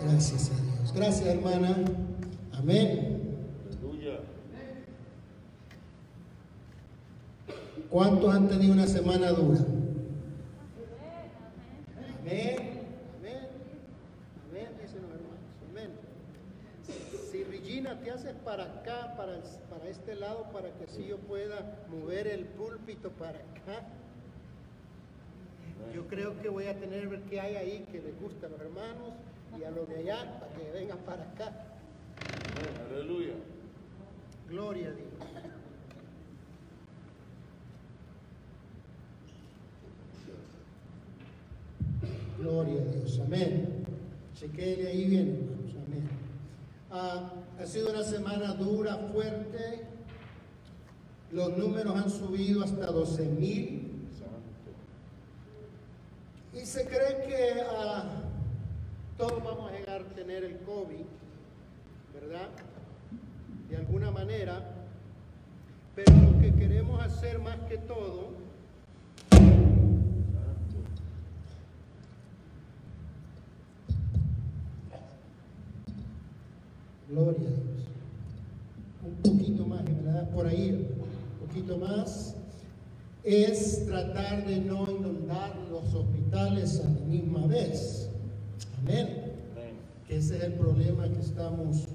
Gracias a Dios. Gracias, hermana. Amén. Aleluya. ¿Cuántos han tenido una semana dura? Amén. Amén. Amén, dicen los hermanos. Amén. Si Regina te haces para acá, para, para este lado, para que así yo pueda mover el púlpito para acá. Yo creo que voy a tener que ver qué hay ahí que les gusta a los hermanos y a los de allá para que vengan para acá. Aleluya. Gloria a Dios. Gloria a Dios. Amén. Chequele ahí bien, hermanos. Amén. Ah, ha sido una semana dura, fuerte. Los números han subido hasta 12 mil. Y se cree que ah, todos vamos a llegar a tener el COVID, ¿verdad? De alguna manera. Pero lo que queremos hacer más que todo. Gloria a Dios. Un poquito más, ¿verdad? Por ahí, un poquito más. Es tratar de no inundar los hospitales a la misma vez. Amén. Que ese es el problema que estamos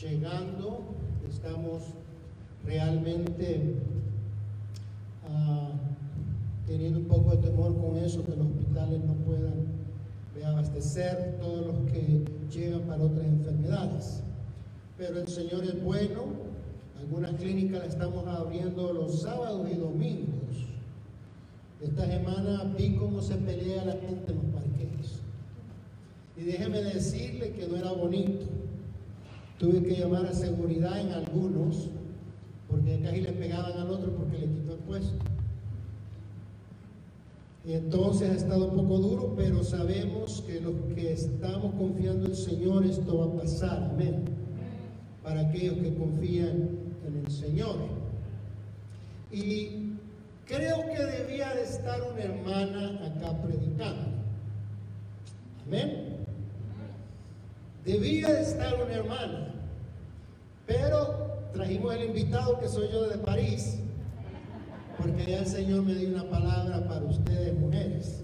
llegando. Estamos realmente ah, teniendo un poco de temor con eso, que los hospitales no puedan abastecer todos los que llegan para otras enfermedades. Pero el Señor es bueno. Algunas clínicas las estamos abriendo los sábados y domingos. Esta semana vi cómo se pelea la gente en los parques. Y déjeme decirle que no era bonito. Tuve que llamar a seguridad en algunos, porque casi le pegaban al otro porque le quitó el puesto. Y entonces ha estado un poco duro, pero sabemos que los que estamos confiando en el Señor, esto va a pasar. Amén. Para aquellos que confían en el Señor. Y creo que debía de estar una hermana acá predicando. Amén. Debía de estar una hermana. Pero trajimos el invitado que soy yo de París porque ya el Señor me dio una palabra para ustedes, mujeres.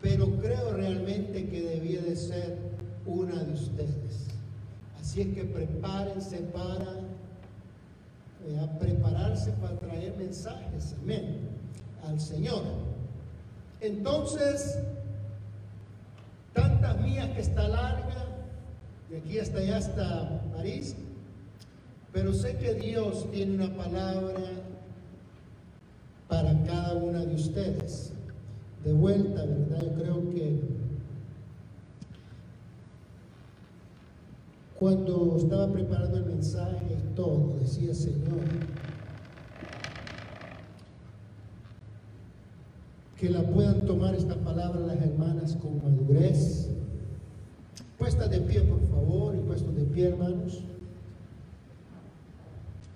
Pero creo realmente que debía de ser una de ustedes. Así es que prepárense para eh, prepararse para traer mensajes, amén, al Señor. Entonces, tantas mías que está larga, de aquí hasta allá hasta París, pero sé que Dios tiene una palabra para cada una de ustedes. De vuelta, ¿verdad? Yo creo que cuando estaba preparando el mensaje todo, decía Señor, que la puedan tomar esta palabra las hermanas con madurez. Puestas de pie, por favor, y puestos de pie, hermanos.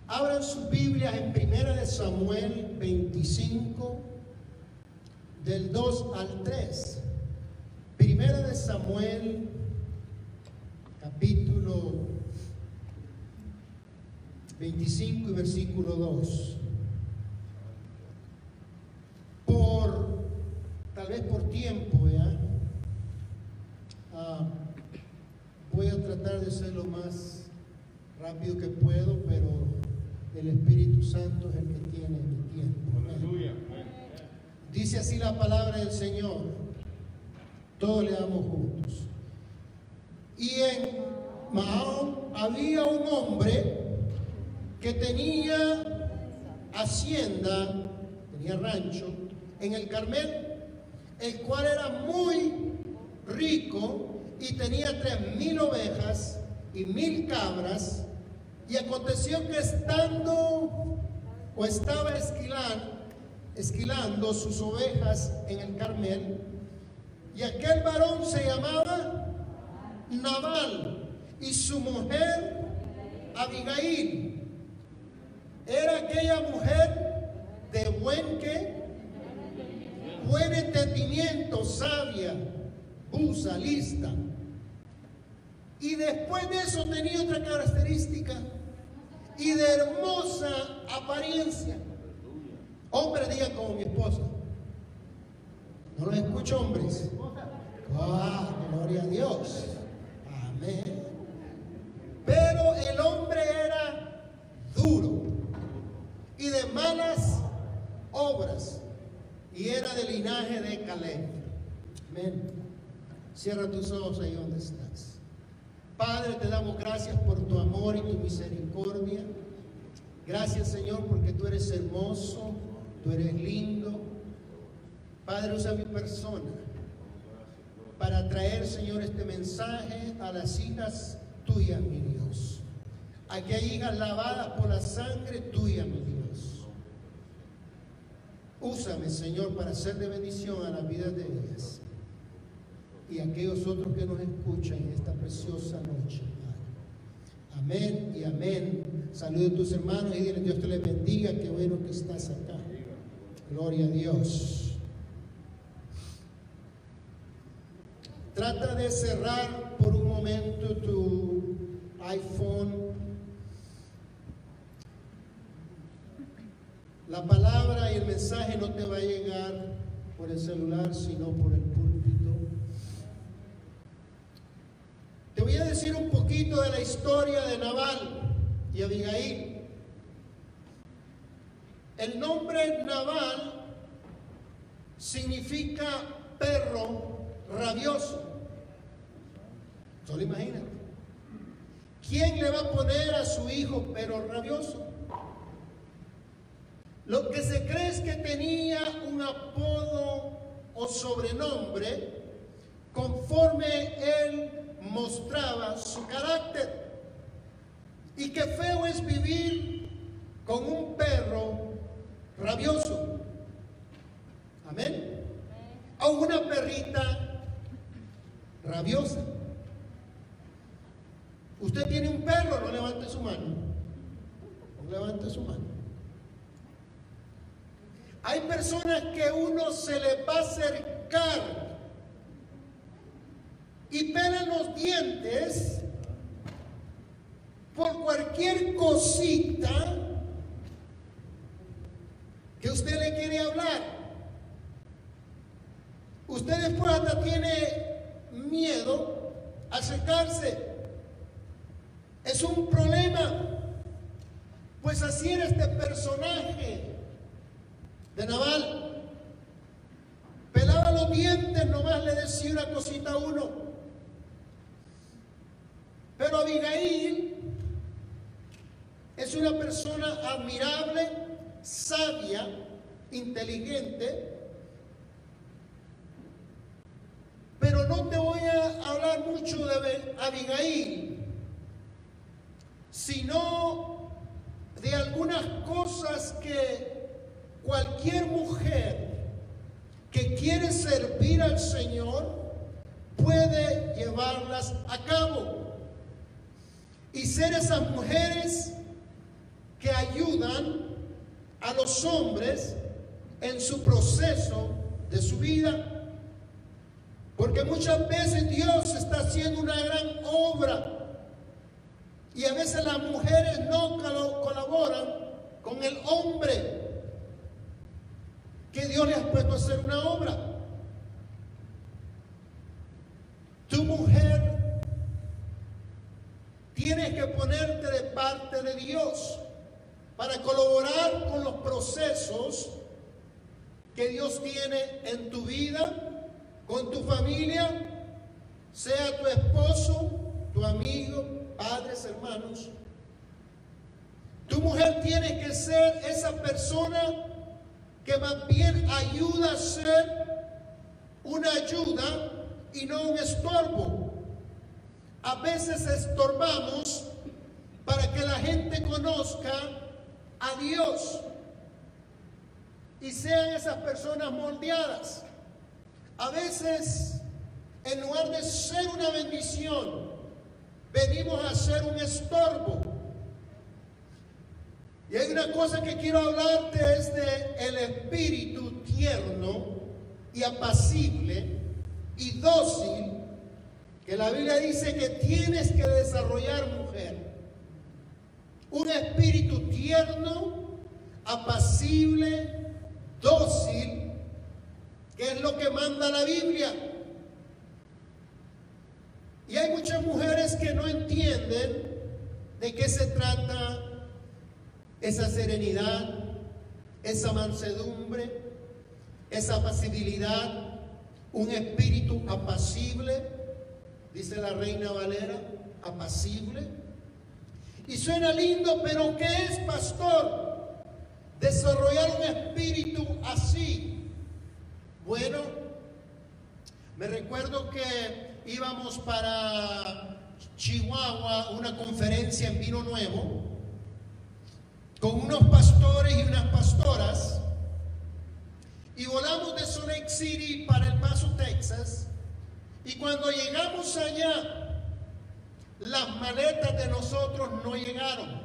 Abran sus Biblias en Primera de Samuel 25, del 2 al 3. Primera de Samuel, capítulo 25 y versículo 2. Por, tal vez por tiempo, ¿ya? Ah, voy a tratar de ser lo más rápido que puedo, pero el Espíritu Santo es el que tiene el tiempo. Dice así la palabra del Señor. Todos leamos juntos. Y en Mahón había un hombre que tenía hacienda, tenía rancho, en el Carmel, el cual era muy rico y tenía tres mil ovejas y mil cabras. Y aconteció que estando o estaba esquilando, esquilando sus ovejas en el Carmel, y aquel varón se llamaba Nabal, y su mujer Abigail. Era aquella mujer de buen buen entendimiento, sabia, busa, lista. Y después de eso tenía otra característica y de hermosa apariencia. Hombre, diga como mi esposa. No lo escucho, hombres. Ah, gloria a Dios. Amén. Pero el hombre era duro y de malas obras y era del linaje de Caleb. Amén. Cierra tus ojos ahí donde estás. Padre, te damos gracias por tu amor y tu misericordia. Gracias, Señor, porque tú eres hermoso, tú eres lindo. Padre, usa mi persona para traer, Señor, este mensaje a las hijas tuyas, mi Dios. Aquí hay hijas lavadas por la sangre tuya, mi Dios. Úsame, Señor, para ser de bendición a la vida de ellas y aquellos otros que nos escuchan en esta preciosa noche. Amén y amén. Saludos a tus hermanos y dile Dios te les bendiga. Qué bueno que estás acá. Gloria a Dios. Trata de cerrar por un momento tu iPhone. La palabra y el mensaje no te va a llegar por el celular, sino por el púlpito. Te voy a decir un poquito de la historia de Naval y Abigail. El nombre Naval significa perro rabioso. Solo imagínate. ¿Quién le va a poner a su hijo perro rabioso? Lo que se cree es que tenía un apodo o sobrenombre conforme él mostraba su carácter. Y qué feo es vivir con un perro rabioso. Amén. O una perrita rabiosa. Usted tiene un perro, no levante su mano. No levante su mano. Hay personas que uno se le va a acercar y pelan los dientes por cualquier cosita que usted le quiere hablar. Usted después hasta tiene miedo a acercarse. Es un problema. Pues así era este personaje de Naval. Pelaba los dientes, nomás le decía una cosita a uno. Pero Abigail es una persona admirable, sabia, inteligente, pero no te voy a hablar mucho de Abigail, sino de algunas cosas que cualquier mujer que quiere servir al Señor puede llevarlas a cabo y ser esas mujeres que ayudan a los hombres en su proceso de su vida. Porque muchas veces Dios está haciendo una gran obra y a veces las mujeres no colaboran con el hombre que Dios le ha puesto a hacer una obra. Tu mujer Tienes que ponerte de parte de Dios para colaborar con los procesos que Dios tiene en tu vida, con tu familia, sea tu esposo, tu amigo, padres, hermanos. Tu mujer tiene que ser esa persona que más bien ayuda a ser una ayuda y no un estorbo a veces estorbamos para que la gente conozca a Dios y sean esas personas moldeadas. A veces, en lugar de ser una bendición, venimos a ser un estorbo. Y hay una cosa que quiero hablarte es de el espíritu tierno y apacible y dócil que la Biblia dice que tienes que desarrollar, mujer, un espíritu tierno, apacible, dócil, que es lo que manda la Biblia. Y hay muchas mujeres que no entienden de qué se trata esa serenidad, esa mansedumbre, esa apacibilidad, un espíritu apacible, dice la reina Valera, apacible. Y suena lindo, pero ¿qué es, pastor? Desarrollar un espíritu así. Bueno, me recuerdo que íbamos para Chihuahua, una conferencia en Vino Nuevo, con unos pastores y unas pastoras, y volamos de Salt Lake City para El Paso, Texas, y cuando llegamos allá, las maletas de nosotros no llegaron,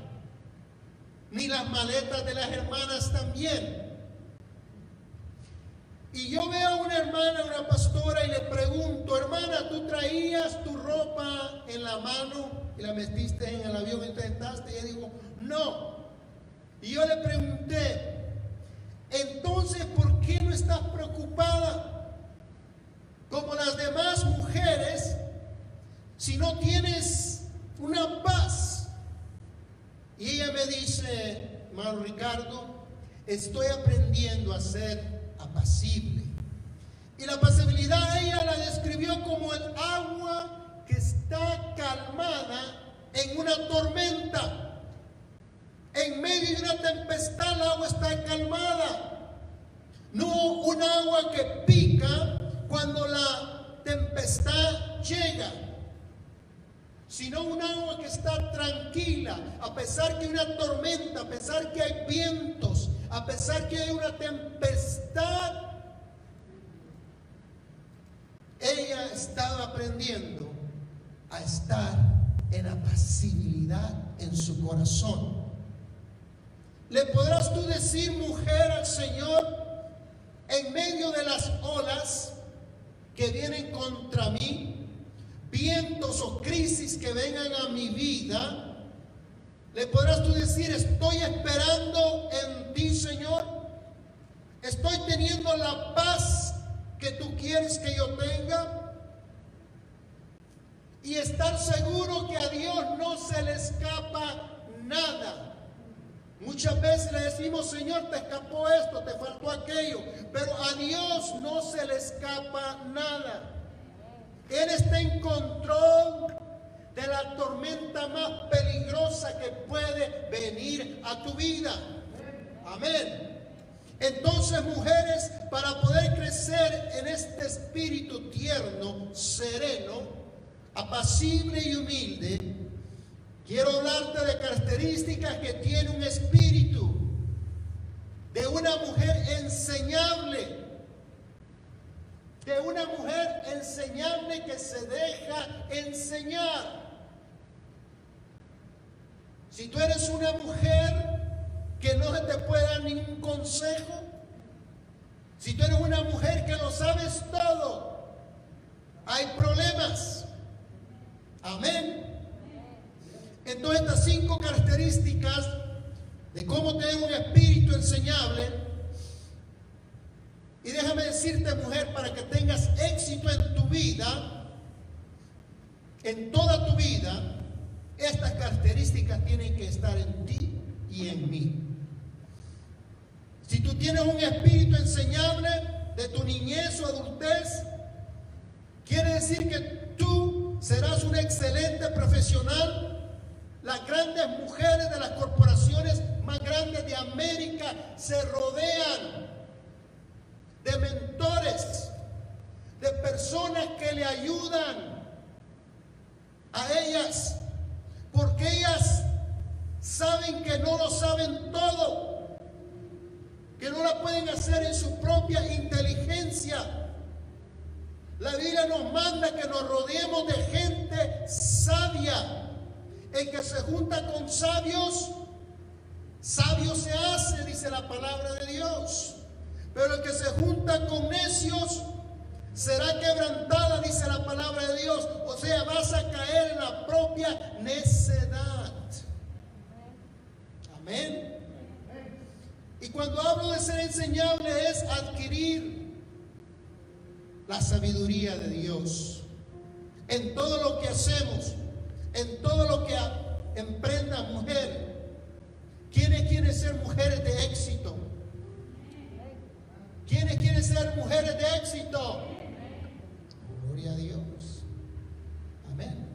ni las maletas de las hermanas también. Y yo veo a una hermana, una pastora, y le pregunto, hermana, ¿tú traías tu ropa en la mano y la metiste en el avión y te sentaste? Y ella dijo, no. Y yo le pregunté, entonces, ¿por qué no estás preocupada como las demás mujeres si no tienes una paz? Y ella me dice, hermano Ricardo, estoy aprendiendo a ser apacible. Y la pasibilidad ella la describió como el agua que está calmada en una tormenta. En medio de una tempestad el agua está calmada. No un agua que pica cuando la tempestad llega, sino un agua que está tranquila, a pesar que hay una tormenta, a pesar que hay vientos, a pesar que hay una tempestad. Ella estaba aprendiendo a estar en apacibilidad en su corazón. ¿Le podrás tú decir, mujer, al Señor, en medio de las olas que vienen contra mí, vientos o crisis que vengan a mi vida, le podrás tú decir, estoy esperando en ti, Señor. Estoy teniendo la paz que tú quieres que yo tenga. Y estar seguro que a Dios no se le escapa nada. Muchas veces le decimos, Señor, te escapó esto, te faltó aquello, pero a Dios no se le escapa nada. Él está en control de la tormenta más peligrosa que puede venir a tu vida. Amén. Entonces, mujeres, para poder crecer en este espíritu tierno, sereno, apacible y humilde, Quiero hablarte de características que tiene un espíritu de una mujer enseñable, de una mujer enseñable que se deja enseñar. Si tú eres una mujer que no te puede dar ningún consejo, si tú eres una mujer que lo sabes todo, hay problemas. Amén. Entonces estas cinco características de cómo tener un espíritu enseñable, y déjame decirte mujer, para que tengas éxito en tu vida, en toda tu vida, estas características tienen que estar en ti y en mí. Si tú tienes un espíritu enseñable de tu niñez o adultez, quiere decir que tú serás un excelente profesional las grandes mujeres de las corporaciones más grandes de América se rodean de mentores, de personas que le ayudan a ellas, porque ellas saben que no lo saben todo, que no la pueden hacer en su propia inteligencia. La Biblia nos manda que nos rodeemos de gente sabia el que se junta con sabios, sabio se hace, dice la palabra de Dios. Pero el que se junta con necios será quebrantado nada, dice la palabra de Dios. O sea, vas a caer en la propia necedad. Amén. Y cuando hablo de ser enseñable es adquirir la sabiduría de Dios en todo lo que hacemos, en todo lo que emprenda mujer. ¿Quiénes quieren ser mujeres de éxito? ¿Quiénes quieren ser mujeres de éxito? Gloria a Dios. Amén.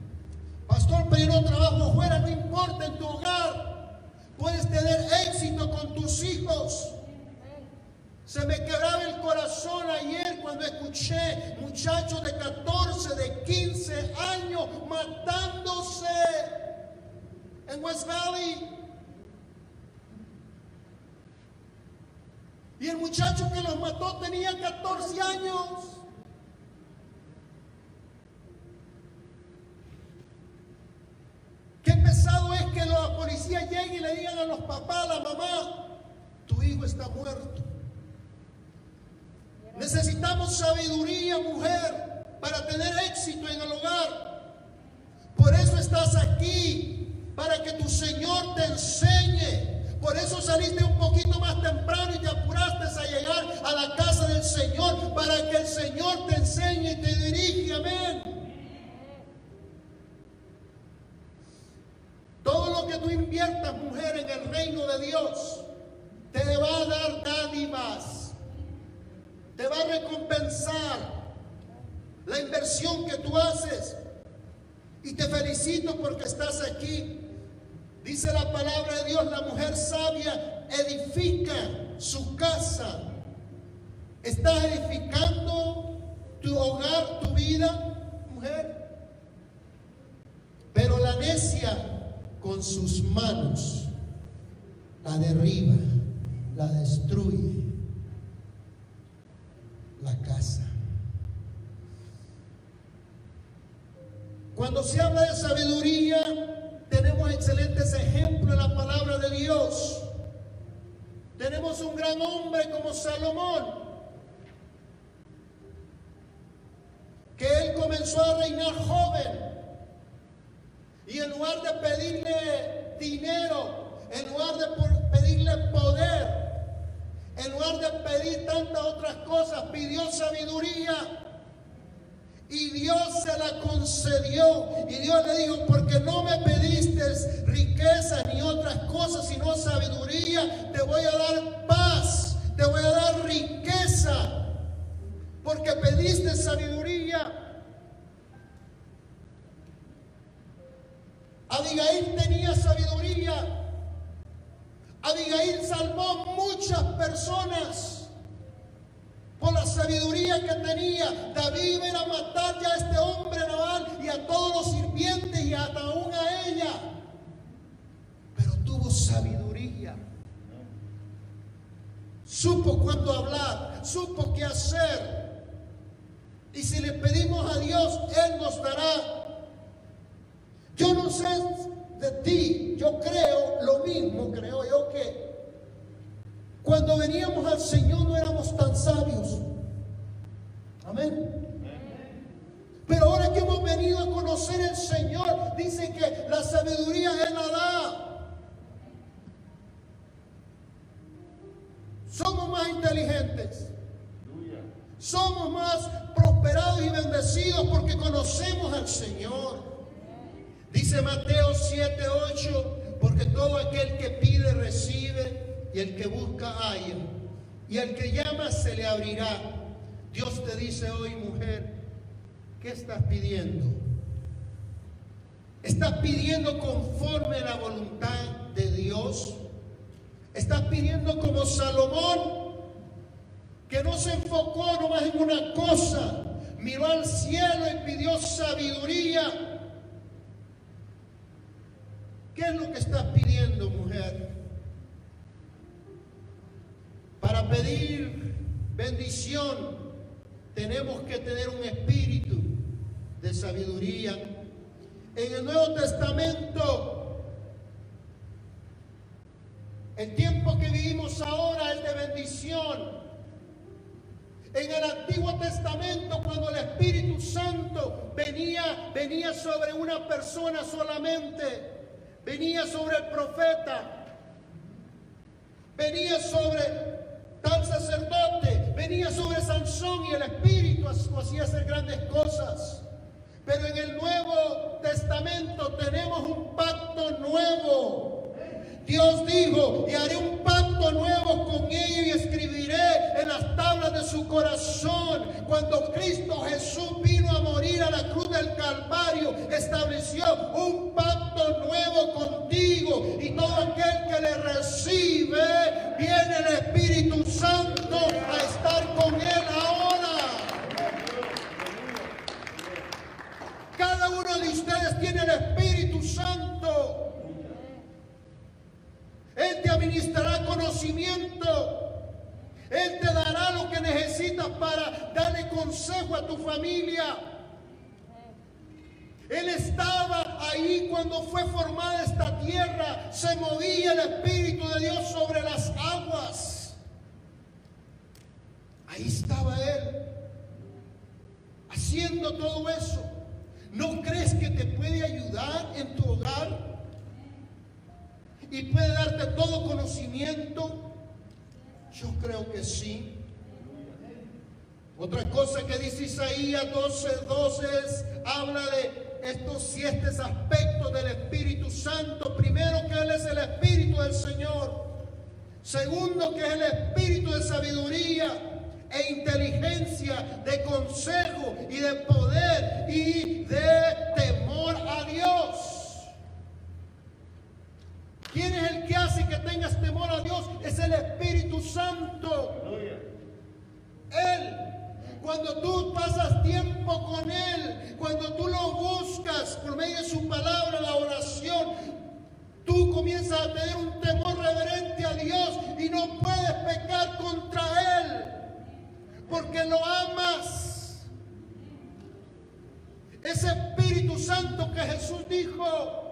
Pastor, pero yo trabajo fuera, no importa en tu hogar. Puedes tener éxito con tus hijos. Se me quebraba el corazón ayer cuando escuché muchachos de 14, de 15 años matándose en West Valley. Y el muchacho que los mató tenía 14 años. Qué pesado es que la policía llegue y le digan a los papás, a la mamá, tu hijo está muerto. Necesitamos sabiduría, mujer, para tener éxito en el hogar. Por eso estás aquí, para que tu Señor te enseñe. Por eso saliste un poquito más temprano y te apuraste a llegar a la casa del Señor, para que el Señor te enseñe y te dirige. Amén. Todo lo que tú inviertas, mujer, en el reino de Dios, te va a dar dádivas. Te va a recompensar la inversión que tú haces. Y te felicito porque estás aquí. Dice la palabra de Dios, la mujer sabia edifica su casa. ¿Estás edificando tu hogar, tu vida, mujer? Pero la necia con sus manos la derriba, la destruye, la casa. Cuando se habla de sabiduría, tenemos excelentes ejemplos en la palabra de Dios. Tenemos un gran hombre como Salomón, que él comenzó a reinar joven y en lugar de pedirle dinero, en lugar de pedirle poder, en lugar de pedir tantas otras cosas, pidió sabiduría. Y Dios se la concedió. Y Dios le dijo, porque no me pediste riqueza ni otras cosas, sino sabiduría, te voy a dar paz, te voy a dar riqueza. Porque pediste sabiduría. Abigail tenía sabiduría. Abigail salvó muchas personas por la sabiduría que tenía. David iba a matar ya a este hombre naval y a todos los sirvientes y hasta aún a ella. Pero tuvo sabiduría. Supo cuándo hablar, supo qué hacer. Y si le pedimos a Dios, Él nos dará yo no sé de ti, yo creo lo mismo, creo yo que cuando veníamos al Señor no éramos tan sabios. Amén. Pero ahora que hemos venido a conocer el Señor, dice que la sabiduría es la da. Somos más inteligentes. Somos más prosperados y bendecidos porque conocemos al Señor. Dice Mateo 7, 8, porque todo aquel que pide recibe y el que busca haya. Y al que llama se le abrirá. Dios te dice hoy, mujer, ¿qué estás pidiendo? ¿Estás pidiendo conforme a la voluntad de Dios? ¿Estás pidiendo como Salomón, que no se enfocó nomás en una cosa, miró al cielo y pidió sabiduría ¿Qué es lo que estás pidiendo, mujer? Para pedir bendición tenemos que tener un espíritu de sabiduría. En el Nuevo Testamento, el tiempo que vivimos ahora es de bendición. En el Antiguo Testamento, cuando el Espíritu Santo venía, venía sobre una persona solamente, venía sobre el profeta, venía sobre tal sacerdote, venía sobre Sansón y el Espíritu hacía hacer grandes cosas. Pero en el Nuevo Testamento tenemos un pacto nuevo Dios dijo, y haré un pacto nuevo con ellos y escribiré en las tablas de su corazón. Cuando Cristo Jesús vino a morir a la cruz del Calvario, estableció un pacto nuevo contigo. Y todo aquel que le recibe, viene el Espíritu Santo a estar con él ahora. Cada uno de ustedes tiene el Espíritu Santo. Él te administrará Él te dará lo que necesitas para darle consejo a tu familia. Él estaba ahí cuando fue formada esta tierra. Se movía el Espíritu de Dios sobre las aguas. Ahí estaba Él haciendo todo eso. ¿No crees que te puede ayudar en tu hogar? Y puede darte todo conocimiento? Yo creo que sí. Otra cosa que dice Isaías 12, 12 es, habla de estos siete aspectos del Espíritu Santo. Primero que Él es el Espíritu del Señor. Segundo que es el Espíritu de sabiduría e inteligencia, de consejo y de poder y de temor a Dios. ¿Quién es el que hace que tengas temor a Dios? Es el Espíritu Santo. Él. Cuando tú pasas tiempo con Él, cuando tú lo buscas por medio de su palabra, la oración, tú comienzas a tener un temor reverente a Dios y no puedes pecar contra Él, porque lo amas. Ese Espíritu Santo que Jesús dijo,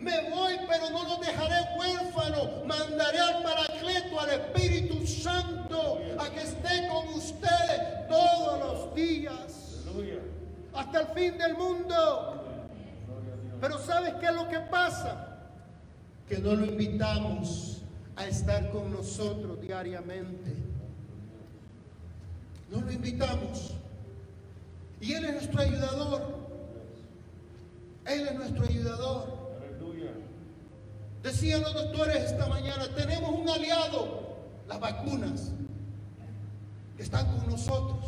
me voy, pero no los dejaré huérfanos. Mandaré al Paracleto, al Espíritu Santo, a que esté con ustedes todos los días. Hasta el fin del mundo. Pero ¿sabes qué es lo que pasa? Que no lo invitamos a estar con nosotros diariamente. No lo invitamos. Y Él es nuestro ayudador. Él es nuestro ayudador. Decían los doctores esta mañana, tenemos un aliado, las vacunas, que están con nosotros.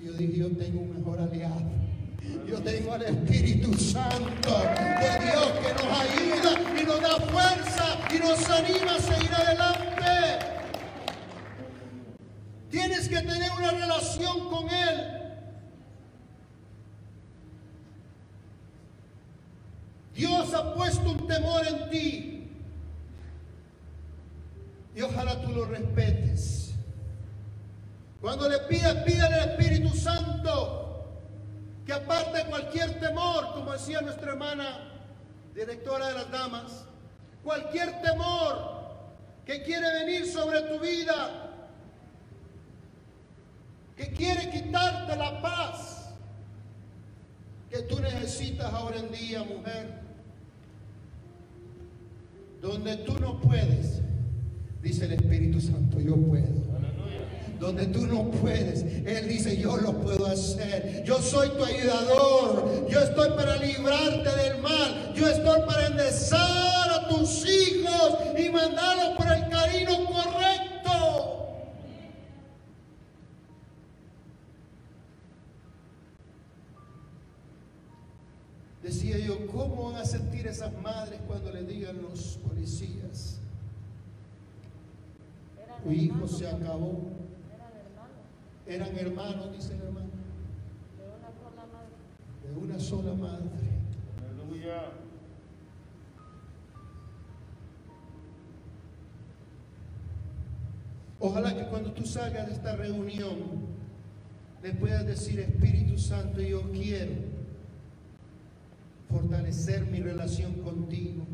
Y yo dije, yo tengo un mejor aliado. Yo tengo al Espíritu Santo de Dios que nos ayuda y nos da fuerza y nos anima a seguir adelante. Tienes que tener una relación con Él. Dios ha puesto un temor en ti. Y ojalá tú lo respetes. Cuando le pidas, pídale al Espíritu Santo que aparte cualquier temor, como decía nuestra hermana directora de las damas, cualquier temor que quiere venir sobre tu vida, que quiere quitarte la paz que tú necesitas ahora en día, mujer. Donde tú no puedes, dice el Espíritu Santo, yo puedo. Donde tú no puedes, Él dice, yo lo puedo hacer. Yo soy tu ayudador. Yo estoy para librarte del mal. Yo estoy para endezar a tus hijos y mandarlos por el camino correcto. ¿Cómo van a sentir esas madres cuando le digan los policías? Tu hijo se acabó. Eran hermanos, dice el hermano. De una sola madre. Aleluya. Ojalá que cuando tú salgas de esta reunión le puedas decir, Espíritu Santo, yo quiero fortalecer mi relación contigo.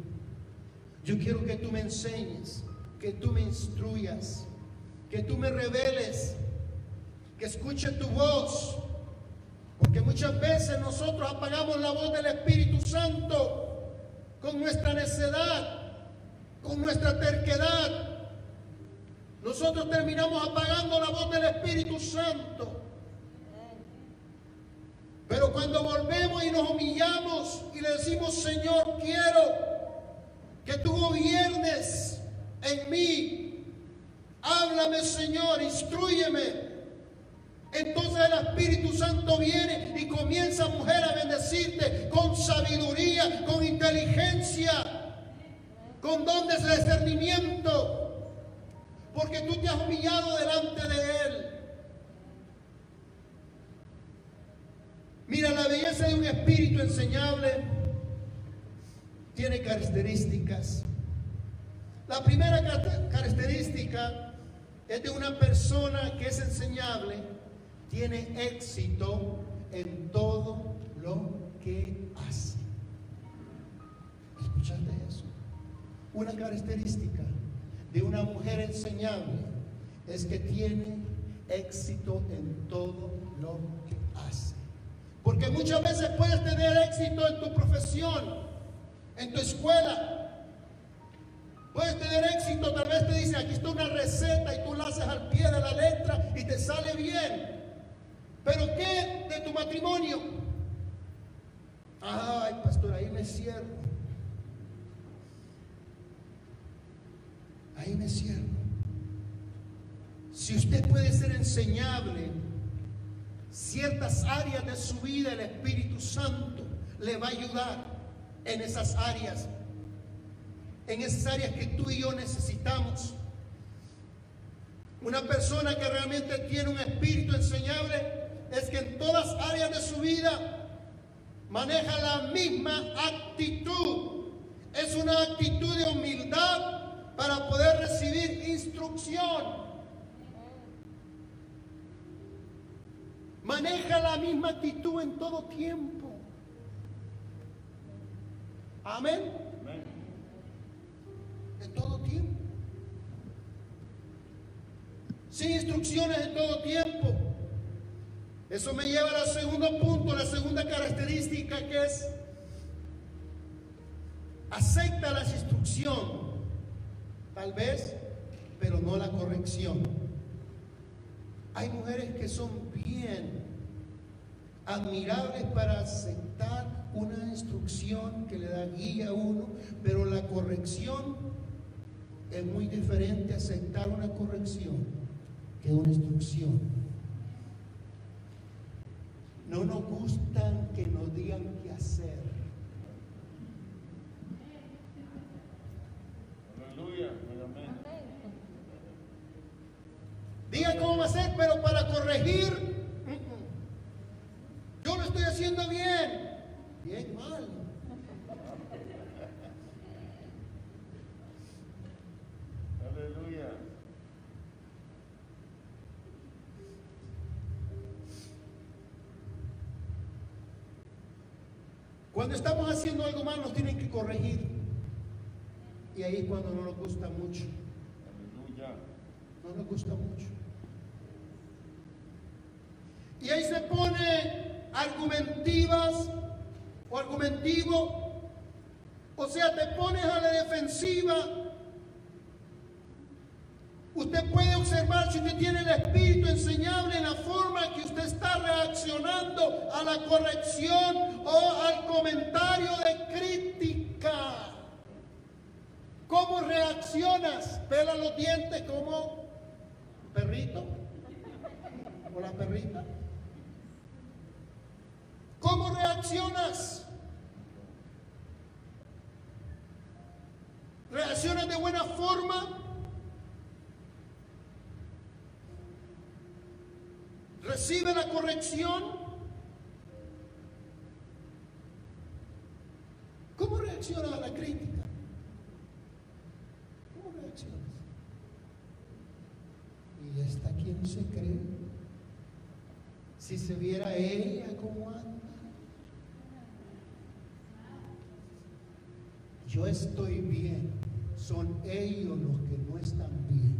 Yo quiero que tú me enseñes, que tú me instruyas, que tú me reveles que escuche tu voz. Porque muchas veces nosotros apagamos la voz del Espíritu Santo con nuestra necedad, con nuestra terquedad. Nosotros terminamos apagando la voz del Espíritu Santo. Pero cuando volvemos y nos humillamos y le decimos, Señor, quiero que tú gobiernes en mí. Háblame, Señor, instruyeme. Entonces el Espíritu Santo viene y comienza, mujer, a bendecirte con sabiduría, con inteligencia, con dones de discernimiento, porque tú te has humillado delante de Él. Mira, la belleza de un espíritu enseñable tiene características. La primera característica es de una persona que es enseñable, tiene éxito en todo lo que hace. ¿Escuchaste eso? Una característica de una mujer enseñable es que tiene éxito en todo lo que hace. Porque muchas veces puedes tener éxito en tu profesión, en tu escuela. Puedes tener éxito, tal vez te dicen, aquí está una receta y tú la haces al pie de la letra y te sale bien. Pero ¿qué de tu matrimonio? Ay, pastor, ahí me cierro. Ahí me cierro. Si usted puede ser enseñable, ciertas áreas de su vida, el Espíritu Santo le va a ayudar en esas áreas, en esas áreas que tú y yo necesitamos. Una persona que realmente tiene un espíritu enseñable es que en todas áreas de su vida maneja la misma actitud. Es una actitud de humildad para poder recibir instrucción. Maneja la misma actitud en todo tiempo. Amén. En todo tiempo. Sin instrucciones en todo tiempo. Eso me lleva al segundo punto, la segunda característica que es acepta la instrucción, tal vez, pero no la corrección. Hay mujeres que son bien admirables para aceptar una instrucción que le da guía a uno, pero la corrección es muy diferente aceptar una corrección que una instrucción. No nos gustan que nos digan qué hacer. Aleluya. Amén. Diga cómo va a ser, pero para corregir, yo lo estoy haciendo bien. Bien mal. Aleluya. Cuando estamos haciendo algo mal nos tienen que corregir. Y ahí es cuando no nos gusta mucho. Aleluya. No nos gusta mucho. Y ahí se pone argumentivas o argumentivo. O sea, te pones a la defensiva. Usted puede observar si usted tiene el espíritu enseñable en la forma que usted está reaccionando a la corrección o al comentario de crítica. ¿Cómo reaccionas? Pela los dientes como perrito o la perrita. ¿Cómo reaccionas? ¿Reaccionas de buena forma? ¿Recibe la corrección? ¿Cómo reaccionas a la crítica? ¿Cómo reaccionas? ¿Y esta quién se cree? Si se viera ella como anda. Yo estoy bien, son ellos los que no están bien.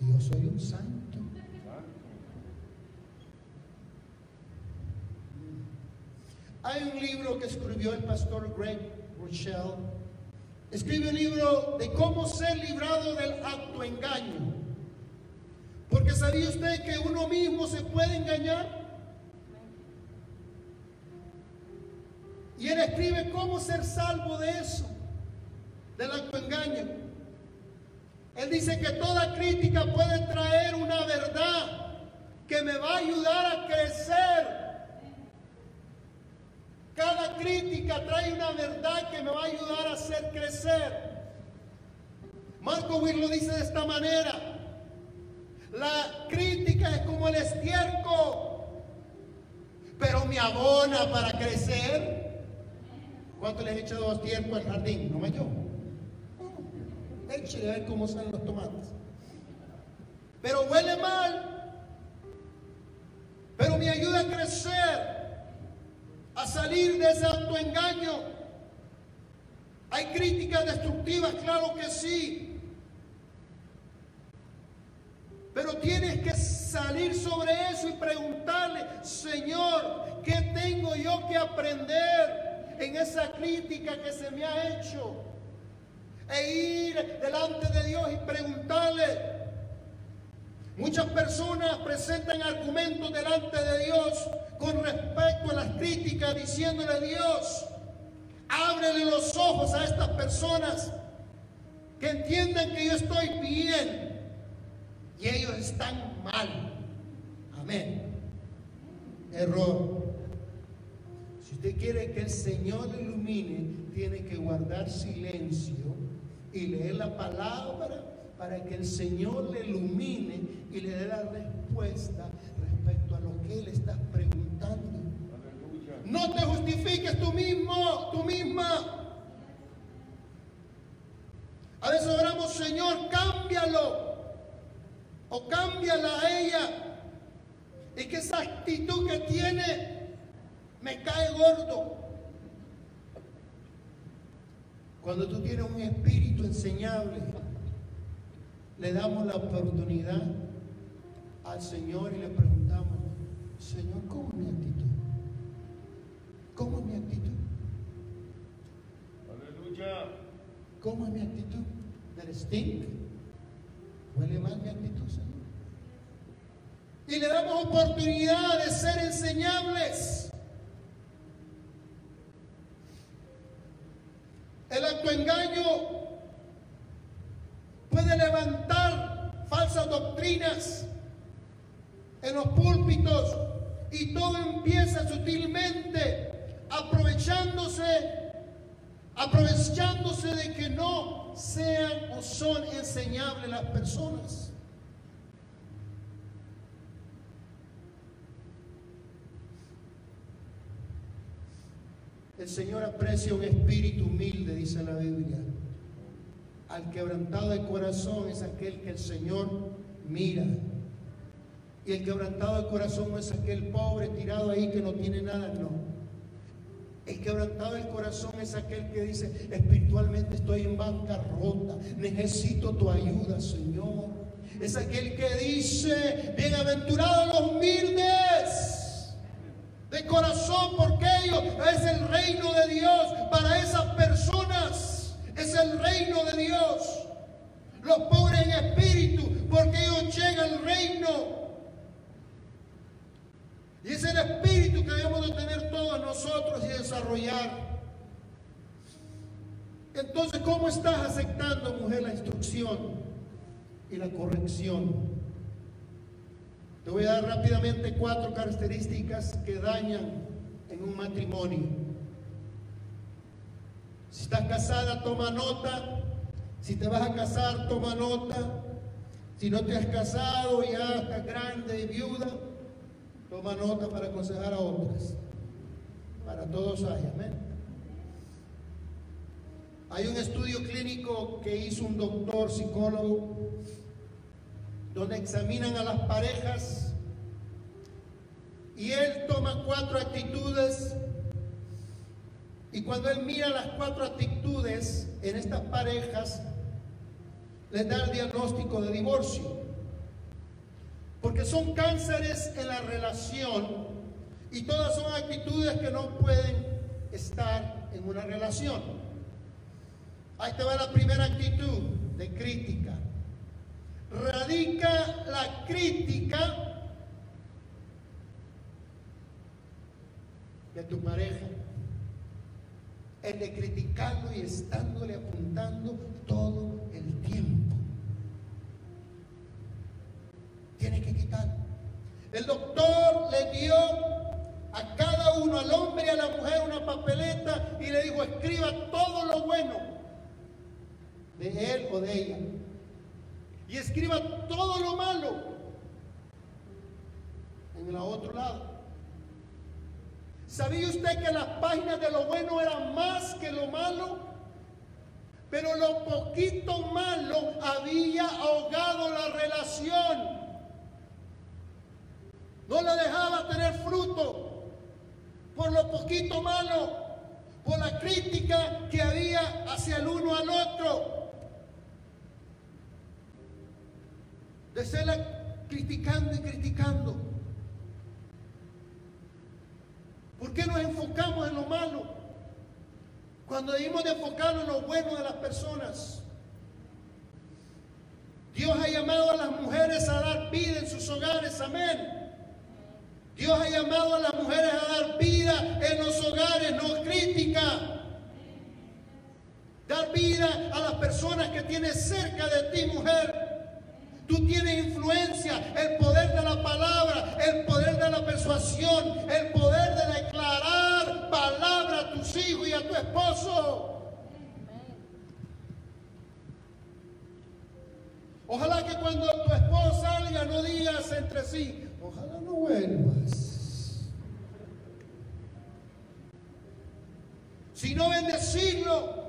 Y yo soy un santo. Santo. Hay un libro que escribió el pastor Greg Rochelle. Escribe un libro de cómo ser librado del autoengaño. Porque sabía usted que uno mismo se puede engañar. Y él escribe cómo ser salvo de eso, del autoengaño. Él dice que toda crítica puede traer una verdad que me va a ayudar a crecer. Cada crítica trae una verdad que me va a ayudar a hacer crecer. Marco Will lo dice de esta manera. La crítica es como el estiércol, pero me abona para crecer. ¿Cuánto le he echado estiércol al jardín? No me yo. Échale a ver cómo salen los tomates. Pero huele mal. Pero me ayuda a crecer, a salir de ese autoengaño. Hay críticas destructivas, claro que sí. Pero tienes que salir sobre eso y preguntarle, Señor, ¿qué tengo yo que aprender en esa crítica que se me ha hecho? E ir delante de Dios y preguntarle. Muchas personas presentan argumentos delante de Dios con respecto a las críticas, diciéndole a Dios, ábrele los ojos a estas personas que entiendan que yo estoy bien y ellos están mal. Amén. Error. Si usted quiere que el Señor le ilumine, tiene que guardar silencio y leer la palabra para que el Señor le ilumine y le dé la respuesta respecto a lo que Él está preguntando. Aleluya. No te justifiques tú mismo, tú misma. A veces oramos, Señor, cámbialo. O cámbiala a ella. Y que esa actitud que tiene me cae gordo. Cuando tú tienes un espíritu enseñable, le damos la oportunidad al Señor y le preguntamos, Señor, ¿cómo es mi actitud? ¿Cómo es mi actitud? Aleluya. ¿Cómo es mi actitud? ¿Del stink? ¿Huele mal mi actitud, Señor? Y le damos oportunidad de ser enseñables. El autoengaño puede levantar falsas doctrinas en los púlpitos y todo empieza sutilmente aprovechándose aprovechándose de que no sean o son enseñables las personas. El Señor aprecia un espíritu humilde, dice la Biblia. Al quebrantado de corazón es aquel que el Señor mira. Y el quebrantado de corazón no es aquel pobre tirado ahí que no tiene nada, no. El quebrantado del corazón es aquel que dice, espiritualmente estoy en bancarrota, necesito tu ayuda, Señor. Es aquel que dice, bienaventurados los humildes de corazón, porque ellos es el reino de Dios. Para esas personas es el reino de Dios. Los pobres en espíritu, porque ellos llegan al reino. Y es el espíritu que debemos de tener todos nosotros y desarrollar. Entonces, ¿cómo estás aceptando, mujer, la instrucción y la corrección? Te voy a dar rápidamente cuatro características que dañan en un matrimonio. Si estás casada, toma nota. Si te vas a casar, toma nota. Si no te has casado, ya estás grande y viuda, toma nota para aconsejar a otras. Para todos hay, amén. Hay un estudio clínico que hizo un doctor psicólogo donde examinan a las parejas y él toma cuatro actitudes y cuando él mira las cuatro actitudes en estas parejas, les da el diagnóstico de divorcio. Porque son cánceres en la relación y todas son actitudes que no pueden estar en una relación. Ahí te va la primera actitud de crítica. Radica la crítica de tu pareja. El de criticarlo y estándole apuntando todo el tiempo. Tiene que quitar. El doctor le dio a cada uno, al hombre y a la mujer, una papeleta y le dijo, escriba todo lo bueno de él o de ella. Y escriba todo lo malo en el otro lado. ¿Sabía usted que las páginas de lo bueno eran más que lo malo? Pero lo poquito malo había ahogado la relación. No la dejaba tener fruto por lo poquito malo, por la crítica que había hacia el uno al otro. De ser criticando y criticando. ¿Por qué nos enfocamos en lo malo? Cuando debimos de enfocarnos en lo bueno de las personas. Dios ha llamado a las mujeres a dar vida en sus hogares, amén. Dios ha llamado a las mujeres a dar vida en los hogares, no crítica. Dar vida a las personas que tienes cerca de ti, mujer. Tú tienes influencia, el poder de la palabra, el poder de la persuasión, el poder de declarar palabra a tus hijos y a tu esposo. Ojalá que cuando tu esposo salga no digas entre sí, Ojalá no vuelvas. Sino bendecirlo.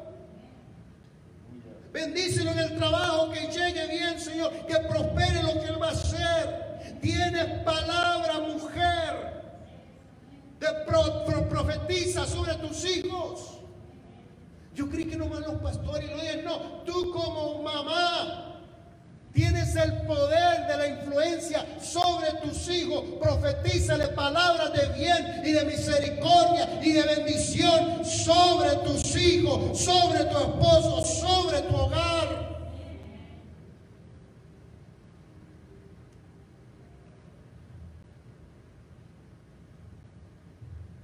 Bendícelo en el trabajo, que llegue bien, Señor, que prospere lo que Él va a hacer. Tienes palabra, mujer. Te profetiza sobre tus hijos. Yo creí que nomás los pastores lo digan. No, tú como mamá, El poder de la influencia sobre tus hijos. Profetízale palabras de bien y de misericordia y de bendición sobre tus hijos, sobre tu esposo, sobre tu hogar.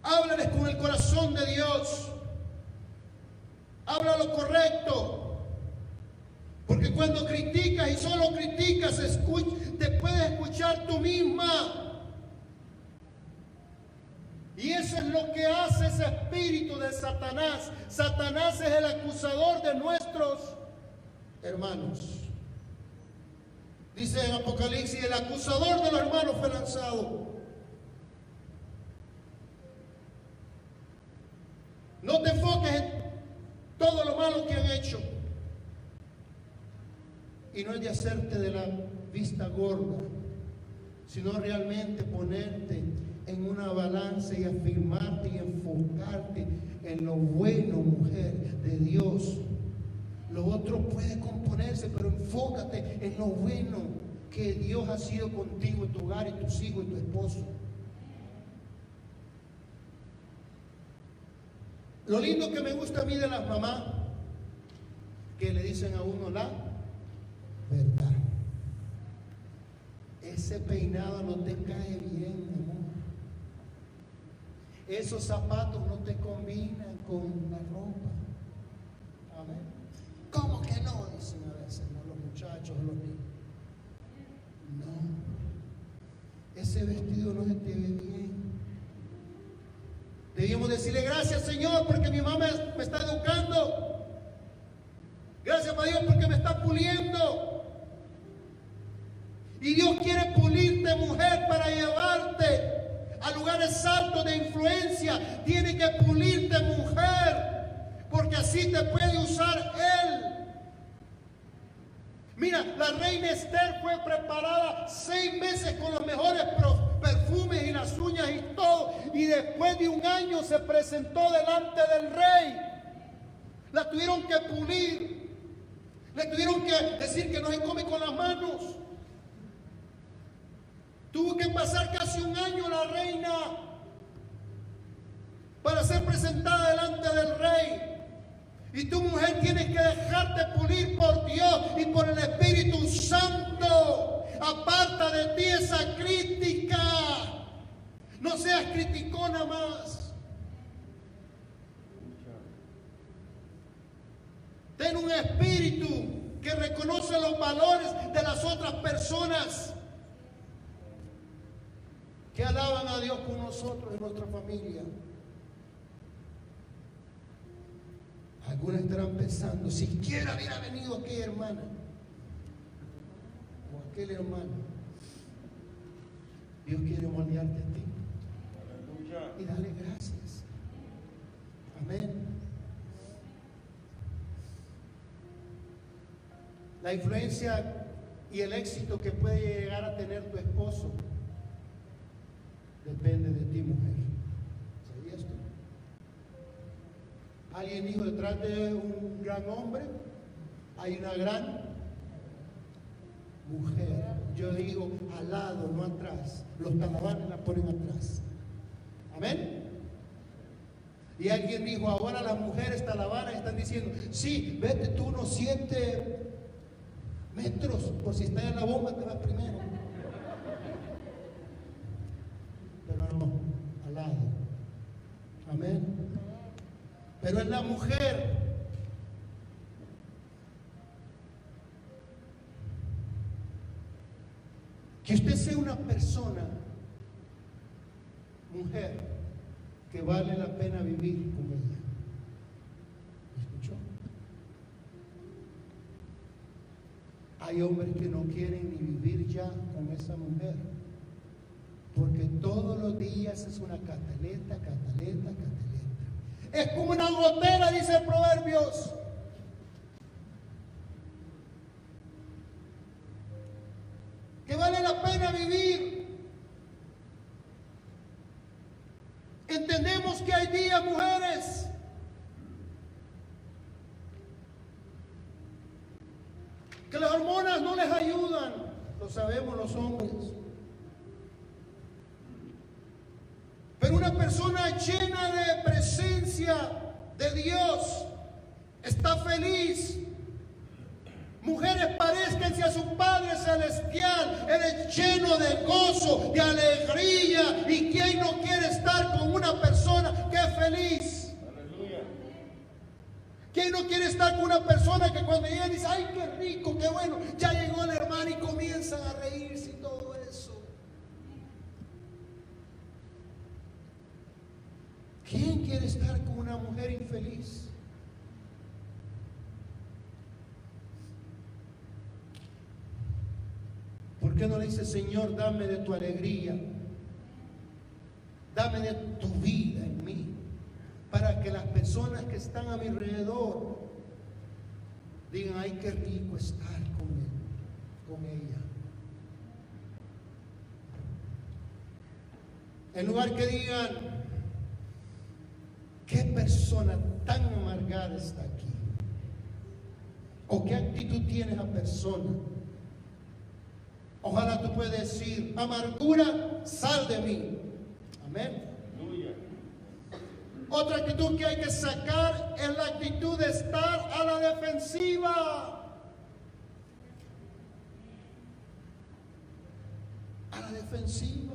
Háblales con el corazón de Dios. Habla lo correcto. Porque cuando criticas y solo criticas, te puedes escuchar tú misma. Y eso es lo que hace ese espíritu de Satanás. Satanás es el acusador de nuestros hermanos. Dice en Apocalipsis, el acusador de los hermanos fue lanzado. No te enfoques en todo lo malo que han hecho. Y no es de hacerte de la vista gorda, sino realmente ponerte en una balanza y afirmarte y enfocarte en lo bueno, mujer, de Dios. Lo otro puede componerse, pero enfócate en lo bueno que Dios ha sido contigo, en tu hogar, y tus hijos, y tu esposo. Lo lindo que me gusta a mí de las mamás, que le dicen a uno la Ese peinado no te cae bien, amor. Esos zapatos no te combinan con la ropa. Amén. ¿Cómo que no? Dicen a veces los muchachos, los niños. No. Ese vestido no te ve bien. Debíamos decirle gracias Señor porque mi mamá me está educando. Gracias a Dios porque me está puliendo. Y Dios quiere pulirte, mujer, para llevarte a lugares altos de influencia. Tiene que pulirte, mujer, porque así te puede usar Él. Mira, la reina Esther fue preparada seis meses con los mejores perfumes y las uñas y todo. Y después de un año se presentó delante del rey. La tuvieron que pulir. Le tuvieron que decir que no se come con las manos. Tuvo que pasar casi un año la reina para ser presentada delante del rey. Y tu mujer tienes que dejarte pulir por Dios y por el Espíritu Santo. Aparta de ti esa crítica. No seas criticona más. Ten un espíritu que reconoce los valores de las otras personas que alaban a Dios con nosotros en nuestra familia. Algunos estarán pensando, siquiera hubiera venido aquella hermana o aquel hermano. Dios quiere moldearte a ti Aleluya. y dale gracias. Amén. La influencia y el éxito que puede llegar a tener tu esposo depende de ti, mujer. ¿Sabías tú? Alguien dijo, detrás de un gran hombre hay una gran mujer. Yo digo al lado, no atrás. Los talabanes la ponen atrás. Amén. Y alguien dijo, ahora las mujeres talabanas están diciendo, sí, vete tú unos siete metros, por si está en la bomba te vas primero. Al lado. Amén. Pero es la mujer. Que usted sea una persona, mujer, que vale la pena vivir con ella. ¿Me escuchó? Hay hombres que no quieren ni vivir ya con esa mujer. Porque todos los días es una cataleta, cataleta, cataleta. Es como una gotera, dice Proverbios. Que vale la pena vivir. Entendemos que hay días, mujeres, que las hormonas no les ayudan, lo sabemos los hombres. Pero una persona llena de presencia Dios está feliz. Mujeres, parezcanse a su Padre Celestial. Eres lleno de gozo, de alegría. ¿Y quién no quiere estar con una persona que es feliz? ¿Quién no quiere estar con una persona que cuando llega dice, ay, qué rico, qué bueno, ya llegó el hermano y comienzan a reírse y todo eso? ¿Quién quiere estar con una mujer infeliz? ¿Por qué no le dice, Señor, dame de tu alegría? Dame de tu vida en mí, para que las personas que están a mi alrededor digan, ay, qué rico estar con él, con ella. En lugar que digan, qué persona tan amargada está aquí, o qué actitud tiene esa persona. Ojalá tú puedas decir, amargura, sal de mí. Amén. Aleluya. Otra actitud que hay que sacar es la actitud de estar a la defensiva. A la defensiva.